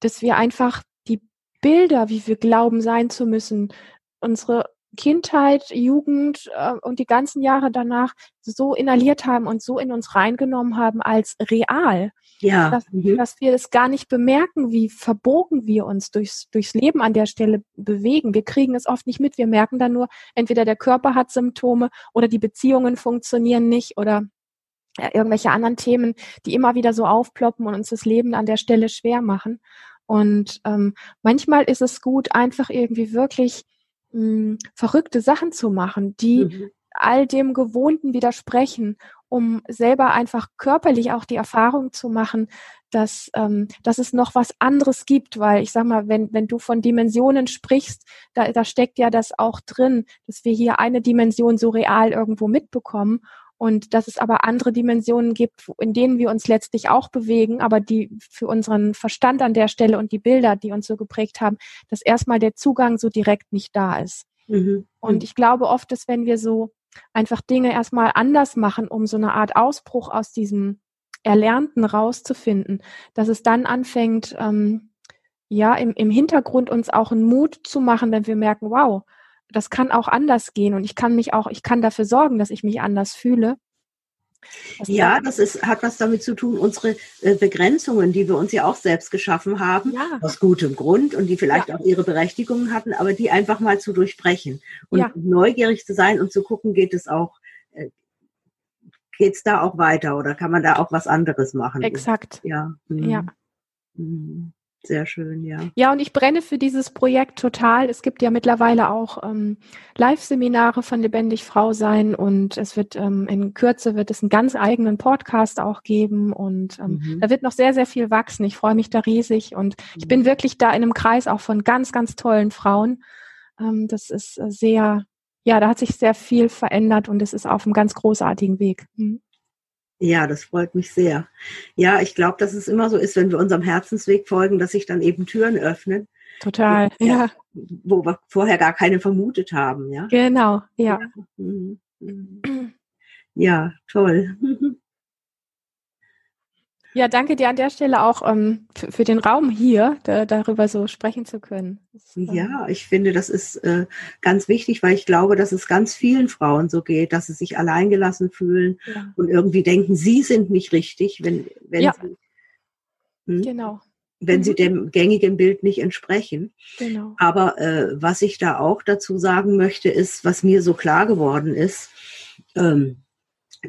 dass wir einfach die Bilder, wie wir glauben sein zu müssen, unsere Kindheit, Jugend äh, und die ganzen Jahre danach so inhaliert haben und so in uns reingenommen haben als real. Ja. Dass, mhm. dass wir es gar nicht bemerken, wie verbogen wir uns durchs, durchs Leben an der Stelle bewegen. Wir kriegen es oft nicht mit. Wir merken dann nur, entweder der Körper hat Symptome oder die Beziehungen funktionieren nicht oder ja, irgendwelche anderen Themen, die immer wieder so aufploppen und uns das Leben an der Stelle schwer machen. Und ähm, manchmal ist es gut, einfach irgendwie wirklich mh, hm, verrückte Sachen zu machen, die mhm. All dem Gewohnten widersprechen, um selber einfach körperlich auch die Erfahrung zu machen, dass, ähm, dass es noch was anderes gibt, weil ich sag mal, wenn, wenn du von Dimensionen sprichst, da, da steckt ja das auch drin, dass wir hier eine Dimension so real irgendwo mitbekommen und dass es aber andere Dimensionen gibt, in denen wir uns letztlich auch bewegen, aber die für unseren Verstand an der Stelle und die Bilder, die uns so geprägt haben, dass erstmal der Zugang so direkt nicht da ist. Mhm. Und ich glaube oft, dass wenn wir so einfach Dinge erstmal anders machen, um so eine Art Ausbruch aus diesem Erlernten rauszufinden, dass es dann anfängt, ähm, ja, im, im Hintergrund uns auch einen Mut zu machen, wenn wir merken, wow, das kann auch anders gehen und ich kann mich auch, ich kann dafür sorgen, dass ich mich anders fühle. Ja, das ist, hat was damit zu tun, unsere äh, Begrenzungen, die wir uns ja auch selbst geschaffen haben, ja. aus gutem Grund und die vielleicht ja. auch ihre Berechtigungen hatten, aber die einfach mal zu durchbrechen und ja. neugierig zu sein und zu gucken, geht es auch, äh, geht es da auch weiter oder kann man da auch was anderes machen? Exakt. Ja. Mhm. Ja. Mhm. Sehr schön, ja. Ja, und ich brenne für dieses Projekt total. Es gibt ja mittlerweile auch ähm, Live-Seminare von Lebendig Frau sein und es wird ähm, in Kürze wird es einen ganz eigenen Podcast auch geben und ähm, mhm. da wird noch sehr, sehr viel wachsen. Ich freue mich da riesig und ich bin wirklich da in einem Kreis auch von ganz, ganz tollen Frauen. Ähm, das ist äh, sehr, ja, da hat sich sehr viel verändert und es ist auf einem ganz großartigen Weg. Mhm. Ja, das freut mich sehr. Ja, ich glaube, dass es immer so ist, wenn wir unserem Herzensweg folgen, dass sich dann eben Türen öffnen. Total, ja. Wo wir vorher gar keine vermutet haben, ja. Genau, ja. Ja, mhm, mhm. ja toll. [laughs] Ja, danke dir an der Stelle auch ähm, für, den Raum hier, da, darüber so sprechen zu können. Ist, ähm ja, ich finde, das ist äh, ganz wichtig, weil ich glaube, dass es ganz vielen Frauen so geht, dass sie sich alleingelassen fühlen ja. und irgendwie denken, sie sind nicht richtig, wenn, wenn ja. sie, hm, genau. wenn mhm. sie dem gängigen Bild nicht entsprechen. Genau. Aber äh, was ich da auch dazu sagen möchte, ist, was mir so klar geworden ist, ähm,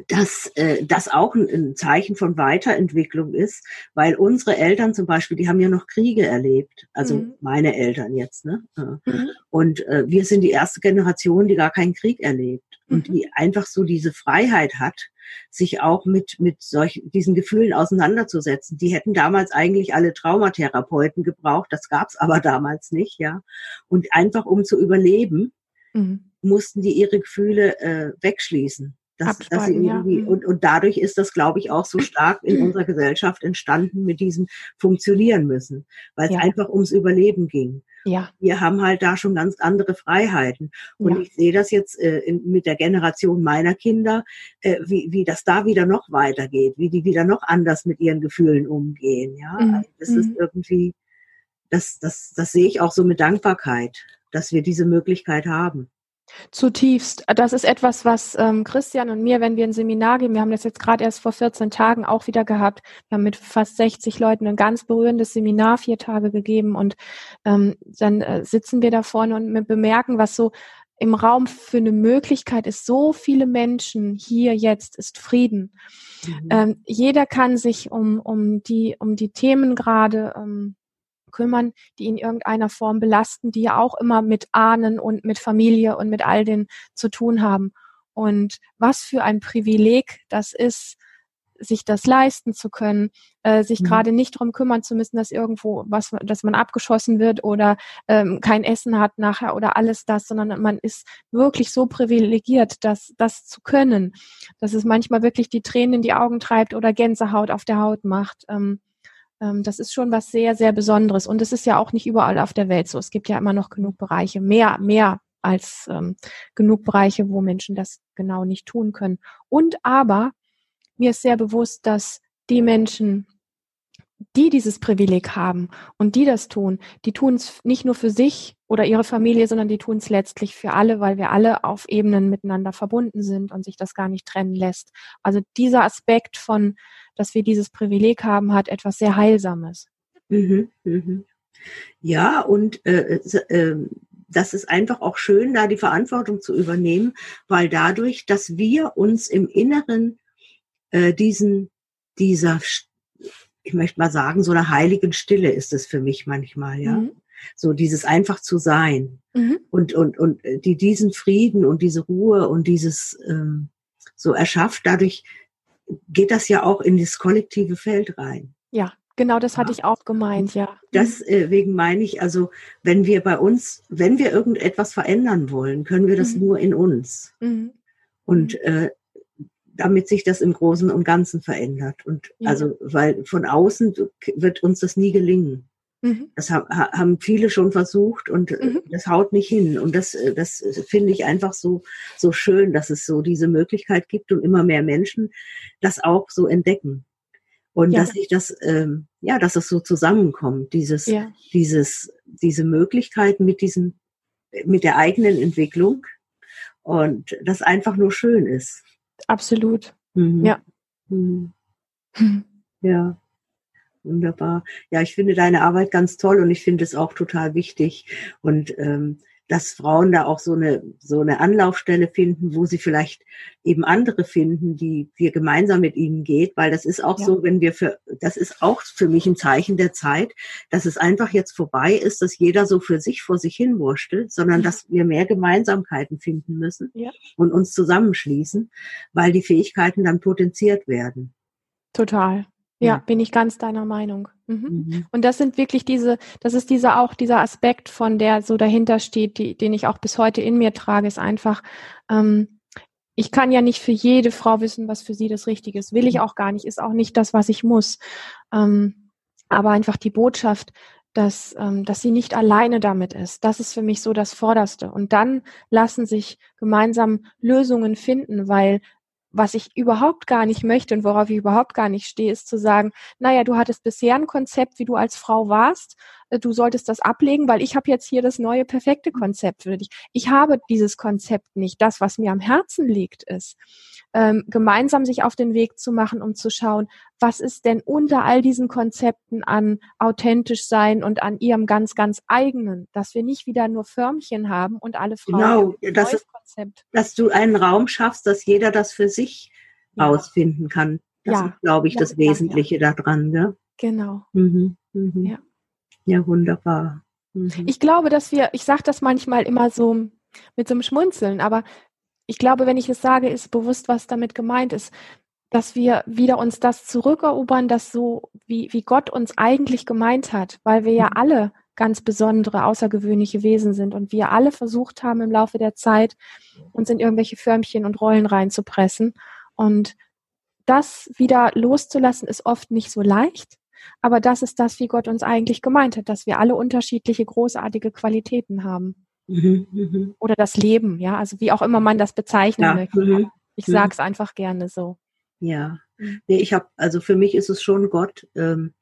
dass äh, das auch ein, Zeichen von Weiterentwicklung ist, weil unsere Eltern zum Beispiel, die haben ja noch Kriege erlebt, also mhm. meine Eltern jetzt, ne? Mhm. Und äh, wir sind die erste Generation, die gar keinen Krieg erlebt und mhm. die einfach so diese Freiheit hat, sich auch mit mit solchen diesen Gefühlen auseinanderzusetzen. Die hätten damals eigentlich alle Traumatherapeuten gebraucht, das gab's aber damals nicht, ja. Und einfach um zu überleben, mhm. mussten die ihre Gefühle äh, wegschließen. Dass sie irgendwie, ja. und, und dadurch ist das, glaube ich, auch so stark in unserer Gesellschaft entstanden mit diesem Funktionieren müssen, weil es ja. einfach ums Überleben ging. Ja. Wir haben halt da schon ganz andere Freiheiten. Und ja. ich sehe das jetzt äh, in, mit der Generation meiner Kinder, äh, wie, wie das da wieder noch weitergeht, wie die wieder noch anders mit ihren Gefühlen umgehen. Ja, mhm. also das mhm. ist irgendwie, das, das, das sehe ich auch so mit Dankbarkeit, dass wir diese Möglichkeit haben. Zutiefst. Das ist etwas, was ähm, Christian und mir, wenn wir ein Seminar geben, wir haben das jetzt gerade erst vor 14 Tagen auch wieder gehabt. Wir haben mit fast 60 Leuten ein ganz berührendes Seminar vier Tage gegeben und ähm, dann äh, sitzen wir da vorne und bemerken, was so im Raum für eine Möglichkeit ist. So viele Menschen hier jetzt ist Frieden. Mhm. Ähm, jeder kann sich um, um die, um die Themen gerade ähm, kümmern, die in irgendeiner Form belasten, die ja auch immer mit Ahnen und mit Familie und mit all den zu tun haben. Und was für ein Privileg das ist, sich das leisten zu können, äh, sich mhm. gerade nicht darum kümmern zu müssen, dass irgendwo was, dass man abgeschossen wird oder ähm, kein Essen hat nachher oder alles das, sondern man ist wirklich so privilegiert, dass das zu können, dass es manchmal wirklich die Tränen in die Augen treibt oder Gänsehaut auf der Haut macht. Ähm, ähm, das ist schon was sehr, sehr Besonderes. Und es ist ja auch nicht überall auf der Welt so. Es gibt ja immer noch genug Bereiche, mehr, mehr als ähm, genug Bereiche, wo Menschen das genau nicht tun können. Und aber mir ist sehr bewusst, dass die Menschen, die dieses Privileg haben und die das tun, die tun es nicht nur für sich oder ihre Familie, sondern die tun es letztlich für alle, weil wir alle auf Ebenen miteinander verbunden sind und sich das gar nicht trennen lässt. Also dieser Aspekt von dass wir dieses Privileg haben, hat etwas sehr Heilsames. Mhm, mhm. Ja, und äh, äh, das ist einfach auch schön, da die Verantwortung zu übernehmen, weil dadurch, dass wir uns im Inneren äh, diesen, dieser ich möchte mal sagen, so eine heiligen Stille ist es für mich manchmal, ja. Mhm. So dieses einfach zu sein mhm. und, und, und die diesen Frieden und diese Ruhe und dieses ähm, so erschafft, dadurch geht das ja auch in das kollektive Feld rein. Ja, genau, das hatte ich auch gemeint, ja. Deswegen äh, meine ich, also wenn wir bei uns, wenn wir irgendetwas verändern wollen, können wir das mhm. nur in uns. Mhm. Und äh, damit sich das im Großen und Ganzen verändert. Und ja. also, weil von außen wird uns das nie gelingen. Mhm. Das haben viele schon versucht und äh, mhm. das haut nicht hin. Und das, äh, das finde ich einfach so, so schön, dass es so diese Möglichkeit gibt und immer mehr Menschen das auch so entdecken. Und ja. dass sich das, ähm, ja, dass es so zusammenkommt, dieses, ja. dieses, diese Möglichkeit mit diesem, mit der eigenen Entwicklung und das einfach nur schön ist. Absolut. Mhm. Ja. Mhm. Ja. Wunderbar. Ja, ich finde deine Arbeit ganz toll und ich finde es auch total wichtig. Und ähm, dass Frauen da auch so eine, so eine Anlaufstelle finden, wo sie vielleicht eben andere finden, die wir gemeinsam mit ihnen geht, weil das ist auch ja. so, wenn wir für, das ist auch für mich ein Zeichen der Zeit, dass es einfach jetzt vorbei ist, dass jeder so für sich vor sich hin wurstelt, sondern ja. dass wir mehr Gemeinsamkeiten finden müssen ja. und uns zusammenschließen, weil die Fähigkeiten dann potenziert werden. Total. Ja, bin ich ganz deiner Meinung. Mhm. Mhm. Und das sind wirklich diese, das ist dieser auch dieser Aspekt von der so dahinter steht, die, den ich auch bis heute in mir trage, ist einfach, ähm, ich kann ja nicht für jede Frau wissen, was für sie das Richtige ist. Will ich auch gar nicht, ist auch nicht das, was ich muss. Ähm, aber einfach die Botschaft, dass, ähm, dass sie nicht alleine damit ist. Das ist für mich so das Vorderste. Und dann lassen sich gemeinsam Lösungen finden, weil was ich überhaupt gar nicht möchte und worauf ich überhaupt gar nicht stehe, ist zu sagen, naja, du hattest bisher ein Konzept, wie du als Frau warst, du solltest das ablegen, weil ich habe jetzt hier das neue perfekte Konzept für dich. Ich habe dieses Konzept nicht. Das, was mir am Herzen liegt, ist, ähm, gemeinsam sich auf den Weg zu machen, um zu schauen, was ist denn unter all diesen Konzepten an authentisch sein und an ihrem ganz, ganz eigenen, dass wir nicht wieder nur Förmchen haben und alle Frauen. Genau, das ist, Konzept. dass du einen Raum schaffst, dass jeder das für sich ja. ausfinden kann. Das ja. ist, glaube ich, das ja, Wesentliche ja, daran. Ne? Genau. Mhm. Mhm. Ja. Ja, wunderbar. Mhm. Ich glaube, dass wir, ich sage das manchmal immer so mit so einem Schmunzeln, aber ich glaube, wenn ich es sage, ist bewusst, was damit gemeint ist, dass wir wieder uns das zurückerobern, das so, wie, wie Gott uns eigentlich gemeint hat, weil wir ja mhm. alle ganz besondere, außergewöhnliche Wesen sind und wir alle versucht haben im Laufe der Zeit, uns in irgendwelche Förmchen und Rollen reinzupressen. Und das wieder loszulassen, ist oft nicht so leicht. Aber das ist das, wie Gott uns eigentlich gemeint hat, dass wir alle unterschiedliche, großartige Qualitäten haben. Mhm, mhm. Oder das Leben, ja, also wie auch immer man das bezeichnen ja, möchte. Mhm, ich sage es einfach gerne so. Ja, nee, ich habe, also für mich ist es schon Gott, ähm,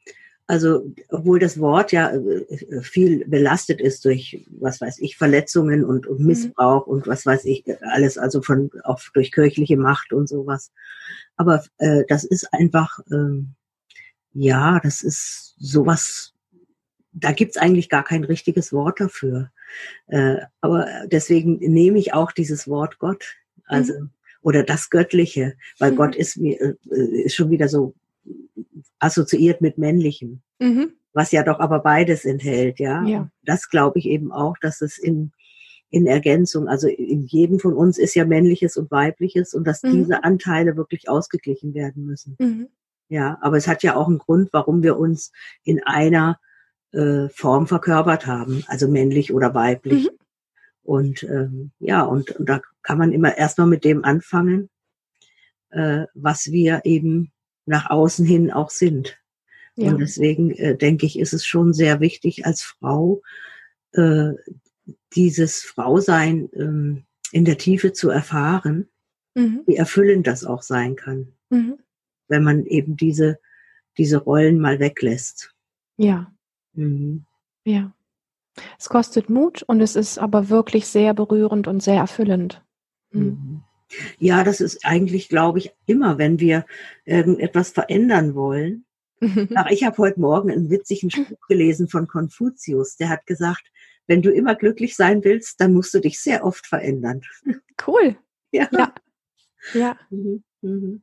also obwohl das Wort ja äh, viel belastet ist durch, was weiß ich, Verletzungen und, und. Missbrauch mhm. und was weiß ich, alles, also von auch durch kirchliche Macht und sowas. Aber äh, das ist einfach, ähm, ja, das ist sowas, da gibt's eigentlich gar kein richtiges Wort dafür. Äh, aber deswegen nehme ich auch dieses Wort Gott, also mhm. oder das Göttliche, weil mhm. Gott ist mir äh, ist schon wieder so assoziiert mit männlichem, mhm. was ja doch aber beides enthält, ja. ja. Das glaube ich eben auch, dass es in in Ergänzung, also in jedem von uns ist ja männliches und weibliches und dass mhm. diese Anteile wirklich ausgeglichen werden müssen. Ja, aber es hat ja auch einen Grund, warum wir uns in einer äh, Form verkörpert haben, also männlich oder weiblich. Mhm. Und ähm, ja, und, und da kann man immer erstmal mit dem anfangen, äh, was wir eben nach außen hin auch sind. Ja. Und deswegen äh, denke ich, ist es schon sehr wichtig als Frau, äh, dieses Frausein ähm, in der Tiefe zu erfahren, mhm. wie erfüllend das auch sein kann, mhm. Wenn man eben diese, diese Rollen mal weglässt. Ja. Mhm. Ja. Es kostet Mut und es ist aber wirklich sehr berührend und sehr erfüllend. Mhm. mhm. Ja, das ist eigentlich, glaube ich, immer, wenn wir irgendetwas verändern wollen. [laughs] Ach, ich habe heute Morgen einen witzigen Spruch gelesen von Konfuzius. Der hat gesagt, wenn du immer glücklich sein willst, dann musst du dich sehr oft verändern. Cool. [laughs] Ja. Ja. ja. Mhm. Mhm.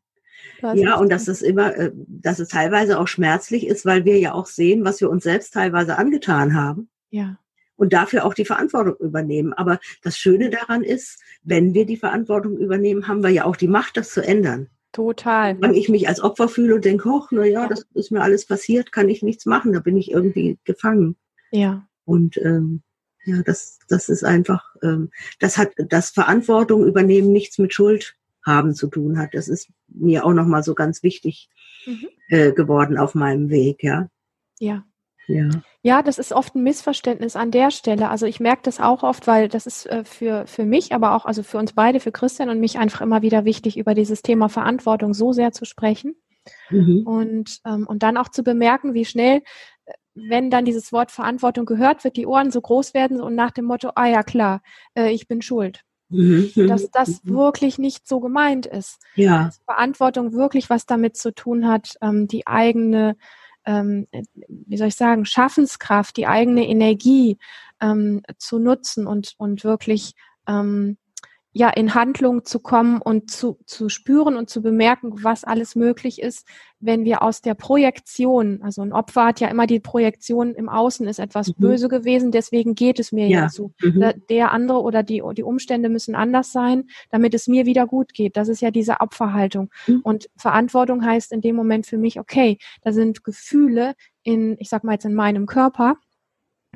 Ja, und dass es immer, äh, dass es teilweise auch schmerzlich ist, weil wir ja auch sehen, was wir uns selbst teilweise angetan haben. Ja. Und dafür auch die Verantwortung übernehmen. Aber das Schöne daran ist, wenn wir die Verantwortung übernehmen, haben wir ja auch die Macht, das zu ändern. Total. Wenn ich mich als Opfer fühle und denke, hoch, na ja, das ist mir alles passiert, kann ich nichts machen, da bin ich irgendwie gefangen. Ja. Und ähm, ja, das, das ist einfach, ähm, das hat das Verantwortung übernehmen nichts mit Schuld haben zu tun hat. Das ist mir auch nochmal so ganz wichtig mhm. äh, geworden auf meinem Weg, ja. Ja. Ja. ja, das ist oft ein Missverständnis an der Stelle. Also ich merke das auch oft, weil das ist äh, für, für mich, aber auch also für uns beide, für Christian und mich einfach immer wieder wichtig, über dieses Thema Verantwortung so sehr zu sprechen. Mhm. Und, ähm, und dann auch zu bemerken, wie schnell, äh, wenn dann dieses Wort Verantwortung gehört wird, die Ohren so groß werden und nach dem Motto, ah ja klar, äh, ich bin schuld. Mhm. Dass das mhm. wirklich nicht so gemeint ist. Ja. Dass Verantwortung wirklich was damit zu tun hat, ähm, die eigene, ähm, wie soll ich sagen, Schaffenskraft, die eigene Energie ähm, zu nutzen und, und wirklich ja in Handlung zu kommen und zu, zu spüren und zu bemerken, was alles möglich ist, wenn wir aus der Projektion, also ein Opfer hat ja immer die Projektion im Außen ist etwas mhm. böse gewesen, deswegen geht es mir ja, ja so. Mhm. Der andere oder die, die Umstände müssen anders sein, damit es mir wieder gut geht. Das ist ja diese Opferhaltung. Mhm. Und Verantwortung heißt in dem Moment für mich, okay, da sind Gefühle in, ich sag mal jetzt in meinem Körper,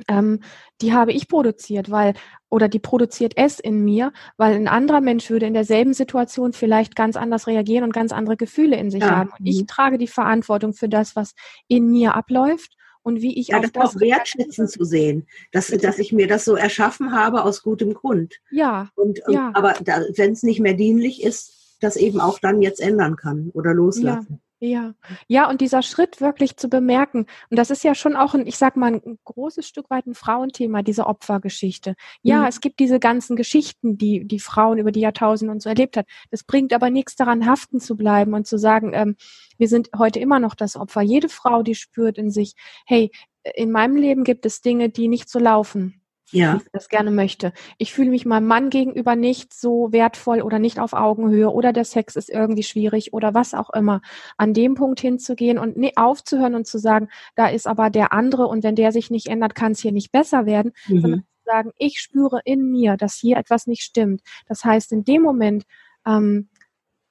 ähm, die habe ich produziert, weil, oder die produziert es in mir, weil ein anderer Mensch würde in derselben Situation vielleicht ganz anders reagieren und ganz andere Gefühle in sich ja. haben. Und ich mhm. trage die Verantwortung für das, was in mir abläuft und wie ich ja, auf das, das auch wertschätzen zu sehen, dass, dass ich mir das so erschaffen habe aus gutem Grund. Ja. Und, ja. aber wenn es nicht mehr dienlich ist, das eben auch dann jetzt ändern kann oder loslassen. Ja. Ja, und dieser Schritt wirklich zu bemerken, und das ist ja schon auch ein, ich sag mal, ein großes Stück weit ein Frauenthema, diese Opfergeschichte. Ja, mhm. es gibt diese ganzen Geschichten, die die Frauen über die Jahrtausende und so erlebt hat. Das bringt aber nichts daran, haften zu bleiben und zu sagen, ähm, wir sind heute immer noch das Opfer. Jede Frau, die spürt in sich, hey, in meinem Leben gibt es Dinge, die nicht so laufen ja. ich das gerne möchte. Ich fühle mich meinem Mann gegenüber nicht so wertvoll oder nicht auf Augenhöhe oder der Sex ist irgendwie schwierig oder was auch immer. An dem Punkt hinzugehen und nee, aufzuhören und zu sagen, da ist aber der andere und wenn der sich nicht ändert, kann es hier nicht besser werden, mhm. sondern zu sagen, ich spüre in mir, dass hier etwas nicht stimmt. Das heißt, in dem Moment ähm,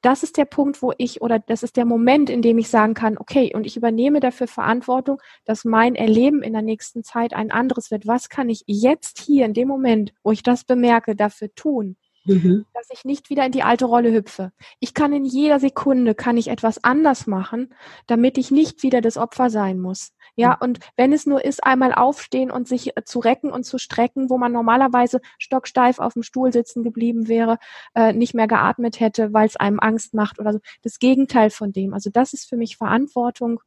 das ist der Punkt, wo ich oder das ist der Moment, in dem ich sagen kann, okay, und ich übernehme dafür Verantwortung, dass mein Erleben in der nächsten Zeit ein anderes wird. Was kann ich jetzt hier in dem Moment, wo ich das bemerke, dafür tun? Mhm. Dass ich nicht wieder in die alte Rolle hüpfe. Ich kann in jeder Sekunde, kann ich etwas anders machen, damit ich nicht wieder das Opfer sein muss. Ja, und wenn es nur ist, einmal aufstehen und sich äh, zu recken und zu strecken, wo man normalerweise stocksteif auf dem Stuhl sitzen geblieben wäre, äh, nicht mehr geatmet hätte, weil es einem Angst macht oder so. Das Gegenteil von dem. Also das ist für mich Verantwortung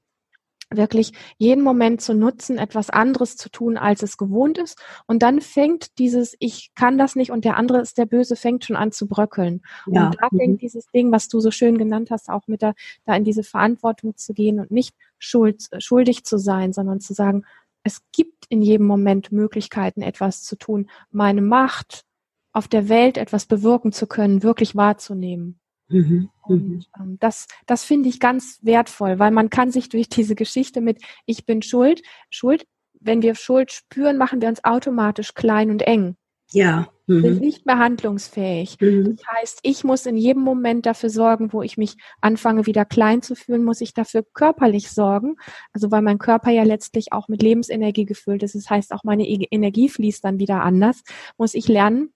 wirklich jeden Moment zu nutzen, etwas anderes zu tun, als es gewohnt ist. Und dann fängt dieses, ich kann das nicht und der andere ist der Böse, fängt schon an zu bröckeln. Ja. Und da mhm. fängt dieses Ding, was du so schön genannt hast, auch mit der, da in diese Verantwortung zu gehen und nicht schuld, schuldig zu sein, sondern zu sagen, es gibt in jedem Moment Möglichkeiten, etwas zu tun, meine Macht auf der Welt etwas bewirken zu können, wirklich wahrzunehmen. Mhm, und mhm. ähm, das, das finde ich ganz wertvoll, weil man kann sich durch diese Geschichte mit Ich bin schuld, Schuld, wenn wir Schuld spüren, machen wir uns automatisch klein und eng. Ja. Mhm. Sind nicht mehr handlungsfähig. Mhm. Das heißt, ich muss in jedem Moment dafür sorgen, wo ich mich anfange, wieder klein zu fühlen, muss ich dafür körperlich sorgen. Also weil mein Körper ja letztlich auch mit Lebensenergie gefüllt ist. Das heißt, auch meine Energie fließt dann wieder anders. Muss ich lernen,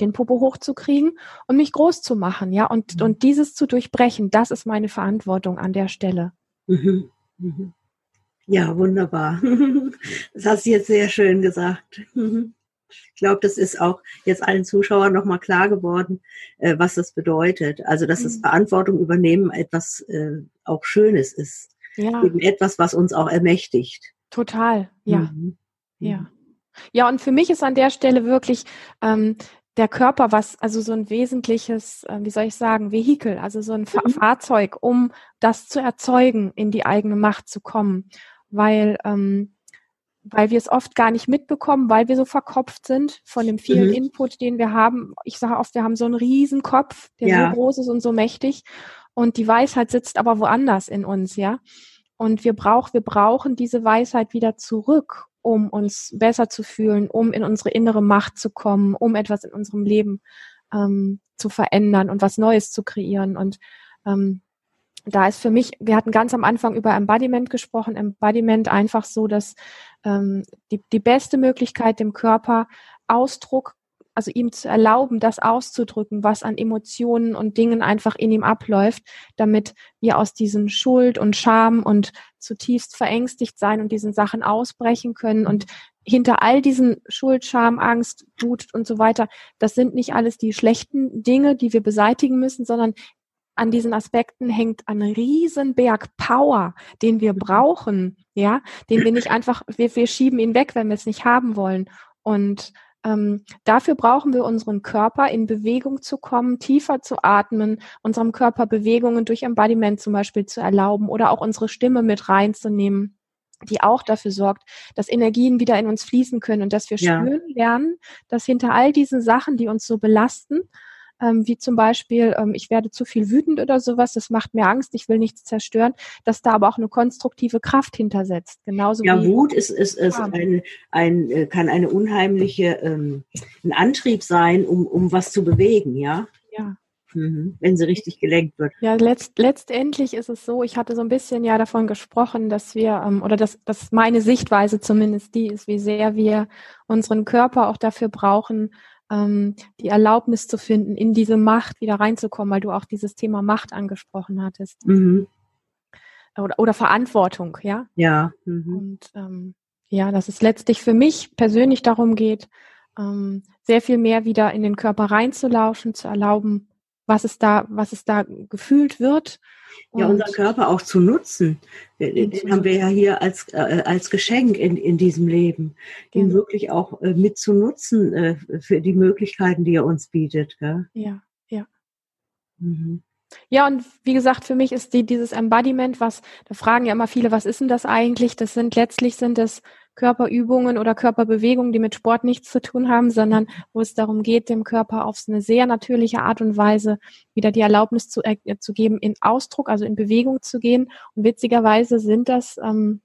den Popo hochzukriegen und mich groß zu machen, ja, und, mhm. und dieses zu durchbrechen, das ist meine Verantwortung an der Stelle. Mhm. Mhm. Ja, wunderbar. [laughs] Das hast du jetzt sehr schön gesagt. Ich glaube, das ist auch jetzt allen Zuschauern nochmal klar geworden, äh, was das bedeutet. Also, dass das. Verantwortung übernehmen etwas äh, auch Schönes ist. Ja. Eben etwas, was uns auch ermächtigt. Total, ja. Mhm. Ja. Ja, und für mich ist an der Stelle wirklich ähm, der Körper was, also so ein wesentliches, äh, wie soll ich sagen, Vehikel, also so ein mhm. Fahrzeug, um das zu erzeugen, in die eigene Macht zu kommen, weil ähm, weil wir es oft gar nicht mitbekommen, weil wir so verkopft sind von dem vielen mhm. Input, den wir haben. Ich sage oft, wir haben so einen riesen Kopf, der ja. so groß ist und so mächtig. und die Weisheit sitzt aber woanders in uns, ja. Und wir brauchen, wir brauchen diese Weisheit wieder zurück, um uns besser zu fühlen, um in unsere innere Macht zu kommen, um etwas in unserem Leben ähm, zu verändern und was Neues zu kreieren. Und ähm, da ist für mich, wir hatten ganz am Anfang über Embodiment gesprochen, Embodiment einfach so, dass ähm, die, die beste Möglichkeit dem Körper Ausdruck, also ihm zu erlauben, das auszudrücken, was an Emotionen und Dingen einfach in ihm abläuft, damit wir aus diesen Schuld und Scham und zutiefst verängstigt sein und diesen Sachen ausbrechen können und hinter all diesen Schuld, Scham, Angst, Wut und so weiter, das sind nicht alles die schlechten Dinge, die wir beseitigen müssen, sondern an diesen Aspekten hängt ein Riesenberg Power, den wir brauchen, ja, den wir nicht einfach, wir, wir schieben ihn weg, wenn wir es nicht haben wollen. Und ähm, dafür brauchen wir unseren Körper in Bewegung zu kommen, tiefer zu atmen, unserem Körper Bewegungen durch Embodiment zum Beispiel zu erlauben oder auch unsere Stimme mit reinzunehmen die auch dafür sorgt, dass Energien wieder in uns fließen können und dass wir ja. spüren lernen, dass hinter all diesen Sachen, die uns so belasten, ähm, wie zum Beispiel, ähm, ich werde zu viel wütend oder sowas, das macht mir Angst, ich will nichts zerstören, dass da aber auch eine konstruktive Kraft hintersetzt. Genauso ja, wie Wut ist, ist, ist ein, ein, äh, kann eine unheimliche ähm, ein Antrieb sein, um, um was zu bewegen, ja. Ja. Mhm. wenn sie richtig gelenkt wird. Ja, letzt, letztendlich ist es so, ich hatte so ein bisschen ja davon gesprochen, dass wir, ähm, oder dass, dass meine Sichtweise zumindest die ist, wie sehr wir unseren Körper auch dafür brauchen, ähm, die Erlaubnis zu finden, in diese Macht wieder reinzukommen, weil du auch dieses Thema Macht angesprochen hattest. Mhm. Oder, oder Verantwortung, ja? Ja. Mhm. Und ähm, ja, dass es letztlich für mich persönlich darum geht, ähm, sehr viel mehr wieder in den Körper reinzulaufen, zu erlauben, was es da, was es da gefühlt wird. ja, unseren Körper auch zu nutzen. Den, den haben wir ja hier als, äh, als Geschenk in, in diesem Leben. Den genau. wirklich auch äh, mit zu nutzen äh, für die Möglichkeiten, die er uns bietet. Gell? Ja, ja. Mhm. Ja, und wie gesagt, für mich ist die, dieses Embodiment, was, da fragen ja immer viele, was ist denn das eigentlich? Das sind letztlich sind es Körperübungen oder Körperbewegungen, die mit Sport nichts zu tun haben, sondern wo es darum geht, dem Körper auf eine sehr natürliche Art und Weise wieder die Erlaubnis zu, äh, zu geben, in Ausdruck, also in Bewegung zu gehen. Und witzigerweise sind das, ähm,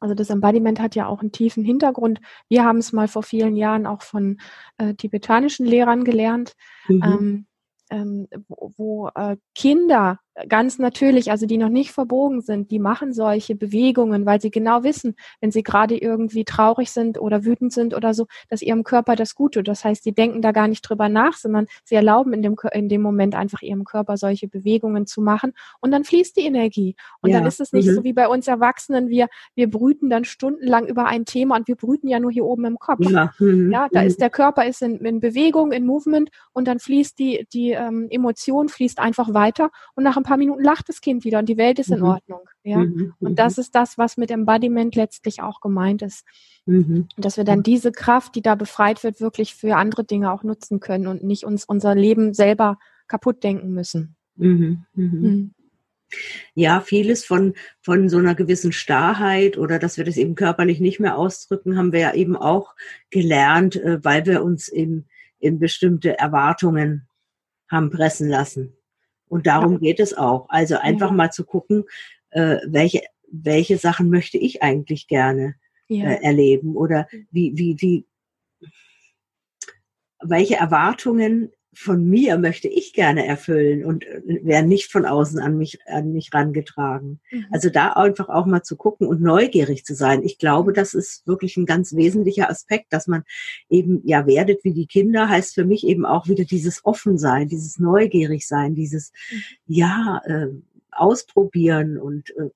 also das Embodiment hat ja auch einen tiefen Hintergrund. Wir haben es mal vor vielen Jahren auch von äh, tibetanischen Lehrern gelernt. Mhm. Ähm, ähm, wo, wo äh, Kinder ganz natürlich, also die noch nicht verbogen sind, die machen solche Bewegungen, weil sie genau wissen, wenn sie gerade irgendwie traurig sind oder wütend sind oder so, dass ihrem Körper das gut tut. Das heißt, sie denken da gar nicht drüber nach, sondern sie erlauben in dem, in dem Moment einfach ihrem Körper solche Bewegungen zu machen und dann fließt die Energie. Und ja. dann ist es nicht mhm. so wie bei uns Erwachsenen, wir, wir brüten dann stundenlang über ein Thema und wir brüten ja nur hier oben im Kopf. Ja, mhm. ja da mhm. ist der Körper ist in, in Bewegung, in Movement und dann fließt die, die ähm, Emotion fließt einfach weiter und nach ein paar Minuten lacht das Kind wieder und die Welt ist in mhm. Ordnung. Ja? Mhm. Und das ist das, was mit Embodiment letztlich auch gemeint ist. Mhm. Dass wir dann diese Kraft, die da befreit wird, wirklich für andere Dinge auch nutzen können und nicht uns unser Leben selber kaputt denken müssen. Mhm. Mhm. mhm. Ja, vieles von, von so einer gewissen Starrheit oder dass wir das eben körperlich nicht mehr ausdrücken, haben wir ja eben auch gelernt, äh, weil wir uns in, in bestimmte Erwartungen haben pressen lassen. Und darum ja. geht es auch. Also einfach ja. mal zu gucken, äh, welche, welche Sachen möchte ich eigentlich gerne ja. äh, erleben oder wie, wie, wie, welche Erwartungen von mir möchte ich gerne erfüllen und äh, werden nicht von außen an mich, an mich rangetragen. Mhm. Also da einfach auch mal zu gucken und neugierig zu sein. Ich glaube, das ist wirklich ein ganz wesentlicher Aspekt, dass man eben, ja, werdet wie die Kinder, heißt für mich eben auch wieder dieses Offensein, dieses neugierig sein, dieses, mhm. ja, äh, ausprobieren und äh,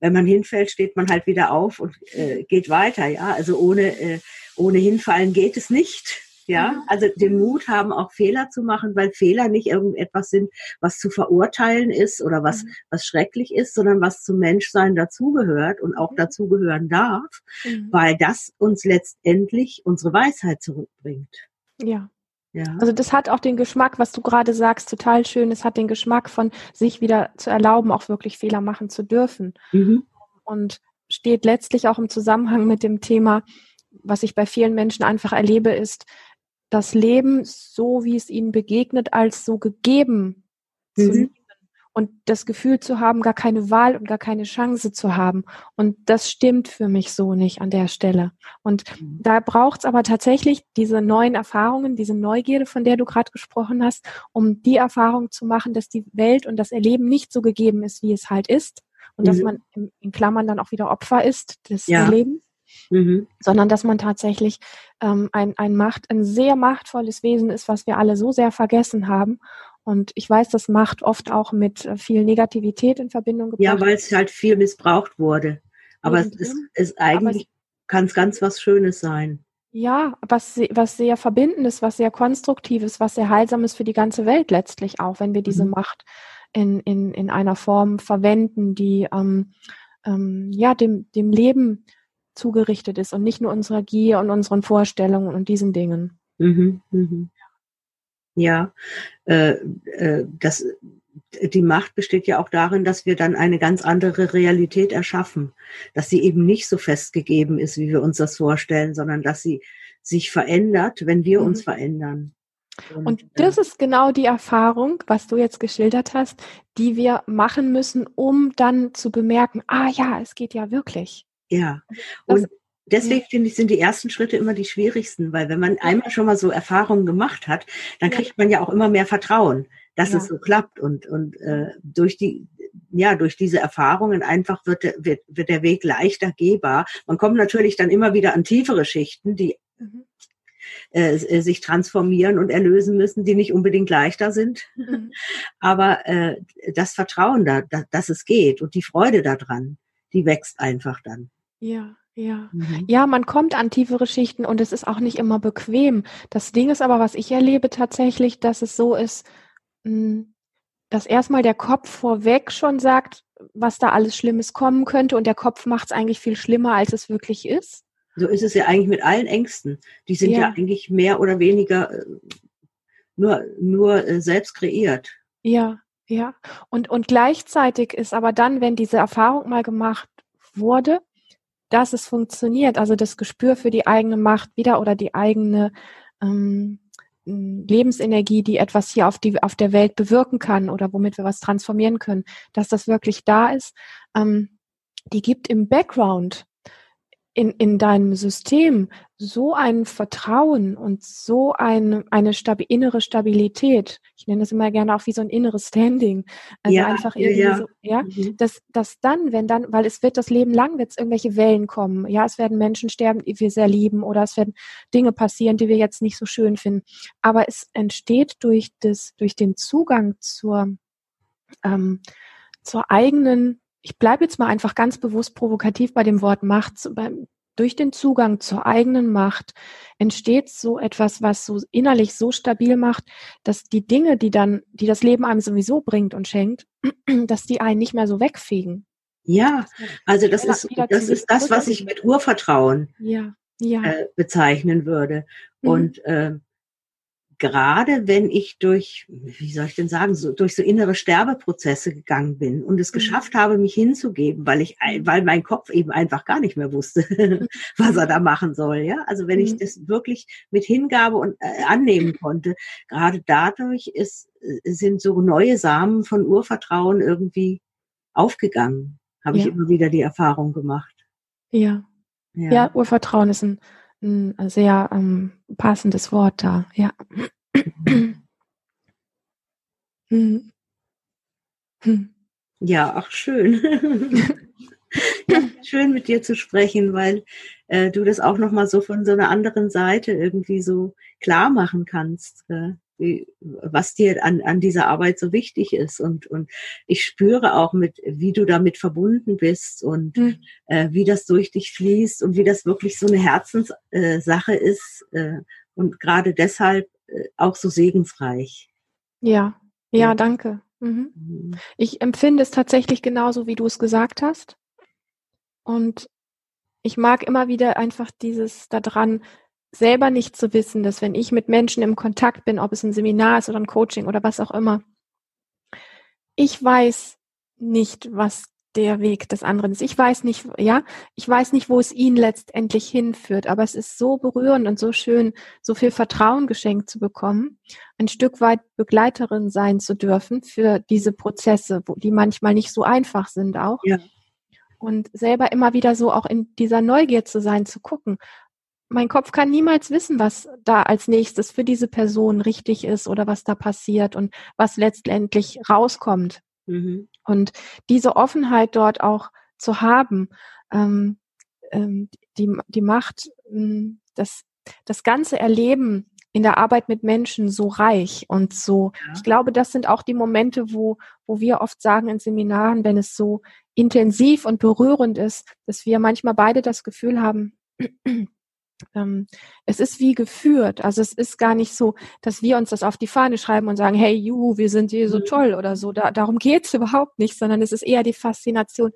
wenn man hinfällt, steht man halt wieder auf und äh, geht weiter, ja. Also ohne, äh, ohne hinfallen geht es nicht. Ja, also den Mut haben, auch Fehler zu machen, weil Fehler nicht irgendetwas sind, was zu verurteilen ist oder was, mhm. was schrecklich ist, sondern was zum Menschsein dazugehört und auch mhm. dazugehören darf, mhm. weil das uns letztendlich unsere Weisheit zurückbringt. Ja. Ja. Also das hat auch den Geschmack, was du gerade sagst, total schön. Es hat den Geschmack von sich wieder zu erlauben, auch wirklich Fehler machen zu dürfen. Mhm. Und steht letztlich auch im Zusammenhang mit dem Thema, was ich bei vielen Menschen einfach erlebe, ist, das Leben so, wie es ihnen begegnet, als so gegeben mhm. zu nehmen und das Gefühl zu haben, gar keine Wahl und gar keine Chance zu haben. Und das stimmt für mich so nicht an der Stelle. Und mhm. da braucht es aber tatsächlich diese neuen Erfahrungen, diese Neugierde, von der du gerade gesprochen hast, um die Erfahrung zu machen, dass die Welt und das Erleben nicht so gegeben ist, wie es halt ist. Und mhm. dass man in, Klammern dann auch wieder Opfer ist des ja. Erlebens. Mhm. sondern dass man tatsächlich ähm, ein, ein Macht, ein sehr machtvolles Wesen ist, was wir alle so sehr vergessen haben und ich weiß, das macht oft auch mit äh, viel Negativität in Verbindung gebracht. Ja, weil es halt viel missbraucht wurde. Aber es ist, ist eigentlich, kann es ganz was Schönes sein. Ja, was, was sehr Verbindendes, was sehr Konstruktives, was sehr Heilsames für die ganze Welt letztlich auch, wenn wir diese mhm. Macht in, in, in einer Form verwenden, die ähm, ähm, ja dem, dem Leben zugerichtet ist und nicht nur unserer Gier und unseren Vorstellungen und diesen Dingen. Mhm, mhm. Ja, äh, äh, das, die Macht besteht ja auch darin, dass wir dann eine ganz andere Realität erschaffen, dass sie eben nicht so festgegeben ist, wie wir uns das vorstellen, sondern dass sie sich verändert, wenn wir mhm. uns verändern. Und, und das äh, ist genau die Erfahrung, was du jetzt geschildert hast, die wir machen müssen, um dann zu bemerken, ah ja, es geht ja wirklich. Ja, und deswegen ja. finde ich, sind die ersten Schritte immer die schwierigsten, weil wenn man einmal schon mal so Erfahrungen gemacht hat, dann ja. kriegt man ja auch immer mehr Vertrauen, dass ja. es so klappt und und äh, durch die ja durch diese Erfahrungen einfach wird der, wird, wird der Weg leichter gehbar. Man kommt natürlich dann immer wieder an tiefere Schichten, die mhm. äh, äh sich transformieren und erlösen müssen, die nicht unbedingt leichter sind. Mhm. [laughs] Aber äh, das Vertrauen da, da, dass es geht und die Freude daran, die wächst einfach dann. Ja, ja. Mhm. Ja, man kommt an tiefere Schichten und es ist auch nicht immer bequem. Das Ding ist aber, was ich erlebe tatsächlich, dass es so ist, hm, dass erstmal der Kopf vorweg schon sagt, was da alles Schlimmes kommen könnte und der Kopf macht es eigentlich viel schlimmer, als es wirklich ist. So ist es ja eigentlich mit allen Ängsten. Die sind ja, ja eigentlich mehr oder weniger äh, nur, nur äh, selbst kreiert. Ja, ja. Und, und gleichzeitig ist aber dann, wenn diese Erfahrung mal gemacht wurde, dass es funktioniert, also das Gespür für die eigene Macht wieder oder die eigene ähm, Lebensenergie, die etwas hier auf, die, auf der Welt bewirken kann oder womit wir was transformieren können, dass das wirklich da ist, ähm, die gibt im Background in, in deinem System so ein Vertrauen und so ein, eine stabi innere Stabilität. Ich nenne das immer gerne auch wie so ein inneres Standing. Also ja, einfach irgendwie ja, ja. so, ja, mhm. dass, dass dann, wenn dann, weil es wird das Leben lang, wird es irgendwelche Wellen kommen. Ja, es werden Menschen sterben, die wir sehr lieben oder es werden Dinge passieren, die wir jetzt nicht so schön finden. Aber es entsteht durch das, durch den Zugang zur, ähm, zur eigenen ich bleibe jetzt mal einfach ganz bewusst provokativ bei dem Wort Macht. Durch den Zugang zur eigenen Macht entsteht so etwas, was so innerlich so stabil macht, dass die Dinge, die dann, die das Leben einem sowieso bringt und schenkt, [clears throat] dass die einen nicht mehr so wegfegen. Ja, also das ist das ist das, was ich mit Urvertrauen ja, ja. Äh, bezeichnen würde. Mhm. Und äh, gerade wenn ich durch, wie soll ich denn sagen, so, durch so innere Sterbeprozesse gegangen bin und es mhm. geschafft habe, mich hinzugeben, weil ich, weil mein Kopf eben einfach gar nicht mehr wusste, [laughs] was er da machen soll, ja. Also wenn mhm. ich das wirklich mit Hingabe und äh, annehmen konnte, gerade dadurch ist, äh, sind so neue Samen von Urvertrauen irgendwie aufgegangen, habe ja. ich immer wieder die Erfahrung gemacht. Ja. Ja, ja Urvertrauen ist ein ein sehr ähm, passendes Wort da, ja. Ja, ach schön. [laughs] ja, schön mit dir zu sprechen, weil äh, du das auch nochmal so von so einer anderen Seite irgendwie so klar machen kannst. Äh wie, was dir an, an dieser Arbeit so wichtig ist. Und, und ich spüre auch mit, wie du damit verbunden bist und mhm. äh, wie das durch dich fließt und wie das wirklich so eine Herzenssache äh, ist äh, und gerade deshalb äh, auch so segensreich. Ja, ja, danke. Mhm. mhm. Ich empfinde es tatsächlich genauso, wie du es gesagt hast. Und ich mag immer wieder einfach dieses daran, selber nicht zu wissen, dass wenn ich mit Menschen im Kontakt bin, ob es ein Seminar ist oder ein Coaching oder was auch immer, ich weiß nicht, was der Weg des anderen ist. Ich weiß nicht, ja, ich weiß nicht, wo es ihn letztendlich hinführt, aber es ist so berührend und so schön, so viel Vertrauen geschenkt zu bekommen, ein Stück weit Begleiterin sein zu dürfen für diese Prozesse, wo die manchmal nicht so einfach sind auch. Ja. Und selber immer wieder so auch in dieser Neugier zu sein, zu gucken. Mein Kopf kann niemals wissen, was da als nächstes für diese Person richtig ist oder was da passiert und was letztendlich rauskommt. Mhm. Und diese Offenheit dort auch zu haben, ähm, ähm, die, die macht ähm, das, das ganze Erleben in der Arbeit mit Menschen so reich und so. Ja. Ich glaube, das sind auch die Momente, wo, wo wir oft sagen in Seminaren, wenn es so intensiv und berührend ist, dass wir manchmal beide das Gefühl haben, ähm, es ist wie geführt. Also es ist gar nicht so, dass wir uns das auf die Fahne schreiben und sagen, hey, juhu, wir sind hier so mhm. toll oder so. Da, darum geht's [laughs] überhaupt nicht, sondern es ist eher die Faszination,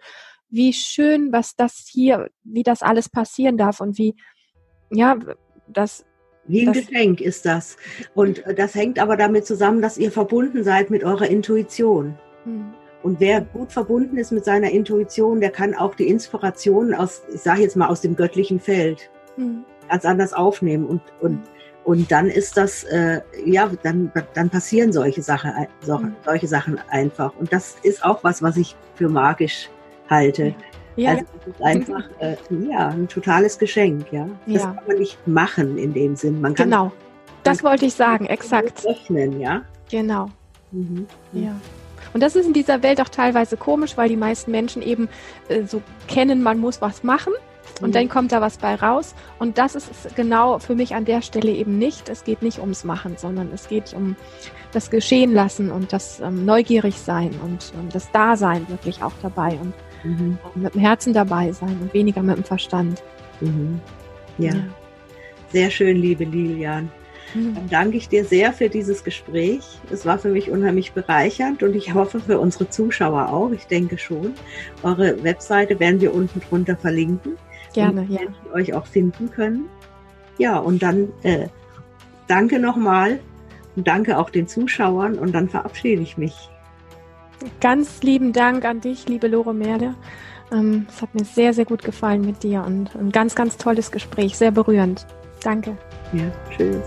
wie schön, was das hier, wie das alles passieren darf und wie, ja, das. Wie ein das, Geschenk ist das. Und das hängt aber damit zusammen, dass ihr verbunden seid mit eurer Intuition. Mhm. Und wer gut verbunden ist mit seiner Intuition, der kann auch die Inspiration aus, ich sage jetzt mal, aus dem göttlichen Feld mhm. ganz anders aufnehmen. Und, und, und dann ist das, äh, ja, dann, dann passieren solche, Sache, so, mhm. solche Sachen einfach. Und das ist auch was, was ich für magisch halte. Ja. Also es ist einfach äh, ja, ein totales Geschenk, ja. Das ja. kann man nicht machen in dem Sinn. Man kann, genau, das wollte ich sagen, exakt. Öffnen, ja. Genau. Mhm. Ja. Und das ist in dieser Welt auch teilweise komisch, weil die meisten Menschen eben äh, so kennen, man muss was machen und mhm. dann kommt da was bei raus. Und das ist genau für mich an der Stelle eben nicht. Es geht nicht ums Machen, sondern es geht um das Geschehen lassen und das ähm, neugierig sein und um das Dasein wirklich auch dabei und mhm. mit dem Herzen dabei sein und weniger mit dem Verstand. Mhm. Ja. ja. Sehr schön, liebe Lilian. Mhm. Dann danke ich dir sehr für dieses Gespräch. Es war für mich unheimlich bereichernd und ich hoffe für unsere Zuschauer auch. Ich denke schon. Eure Webseite werden wir unten drunter verlinken. Gerne, ja. Die euch auch finden können. Ja, und dann äh, danke nochmal und danke auch den Zuschauern und dann verabschiede ich mich. Ganz lieben Dank an dich, liebe Lore Merle. Ähm, es hat mir sehr, sehr gut gefallen mit dir und ein ganz, ganz tolles Gespräch, sehr berührend. Danke. Ja, tschüss.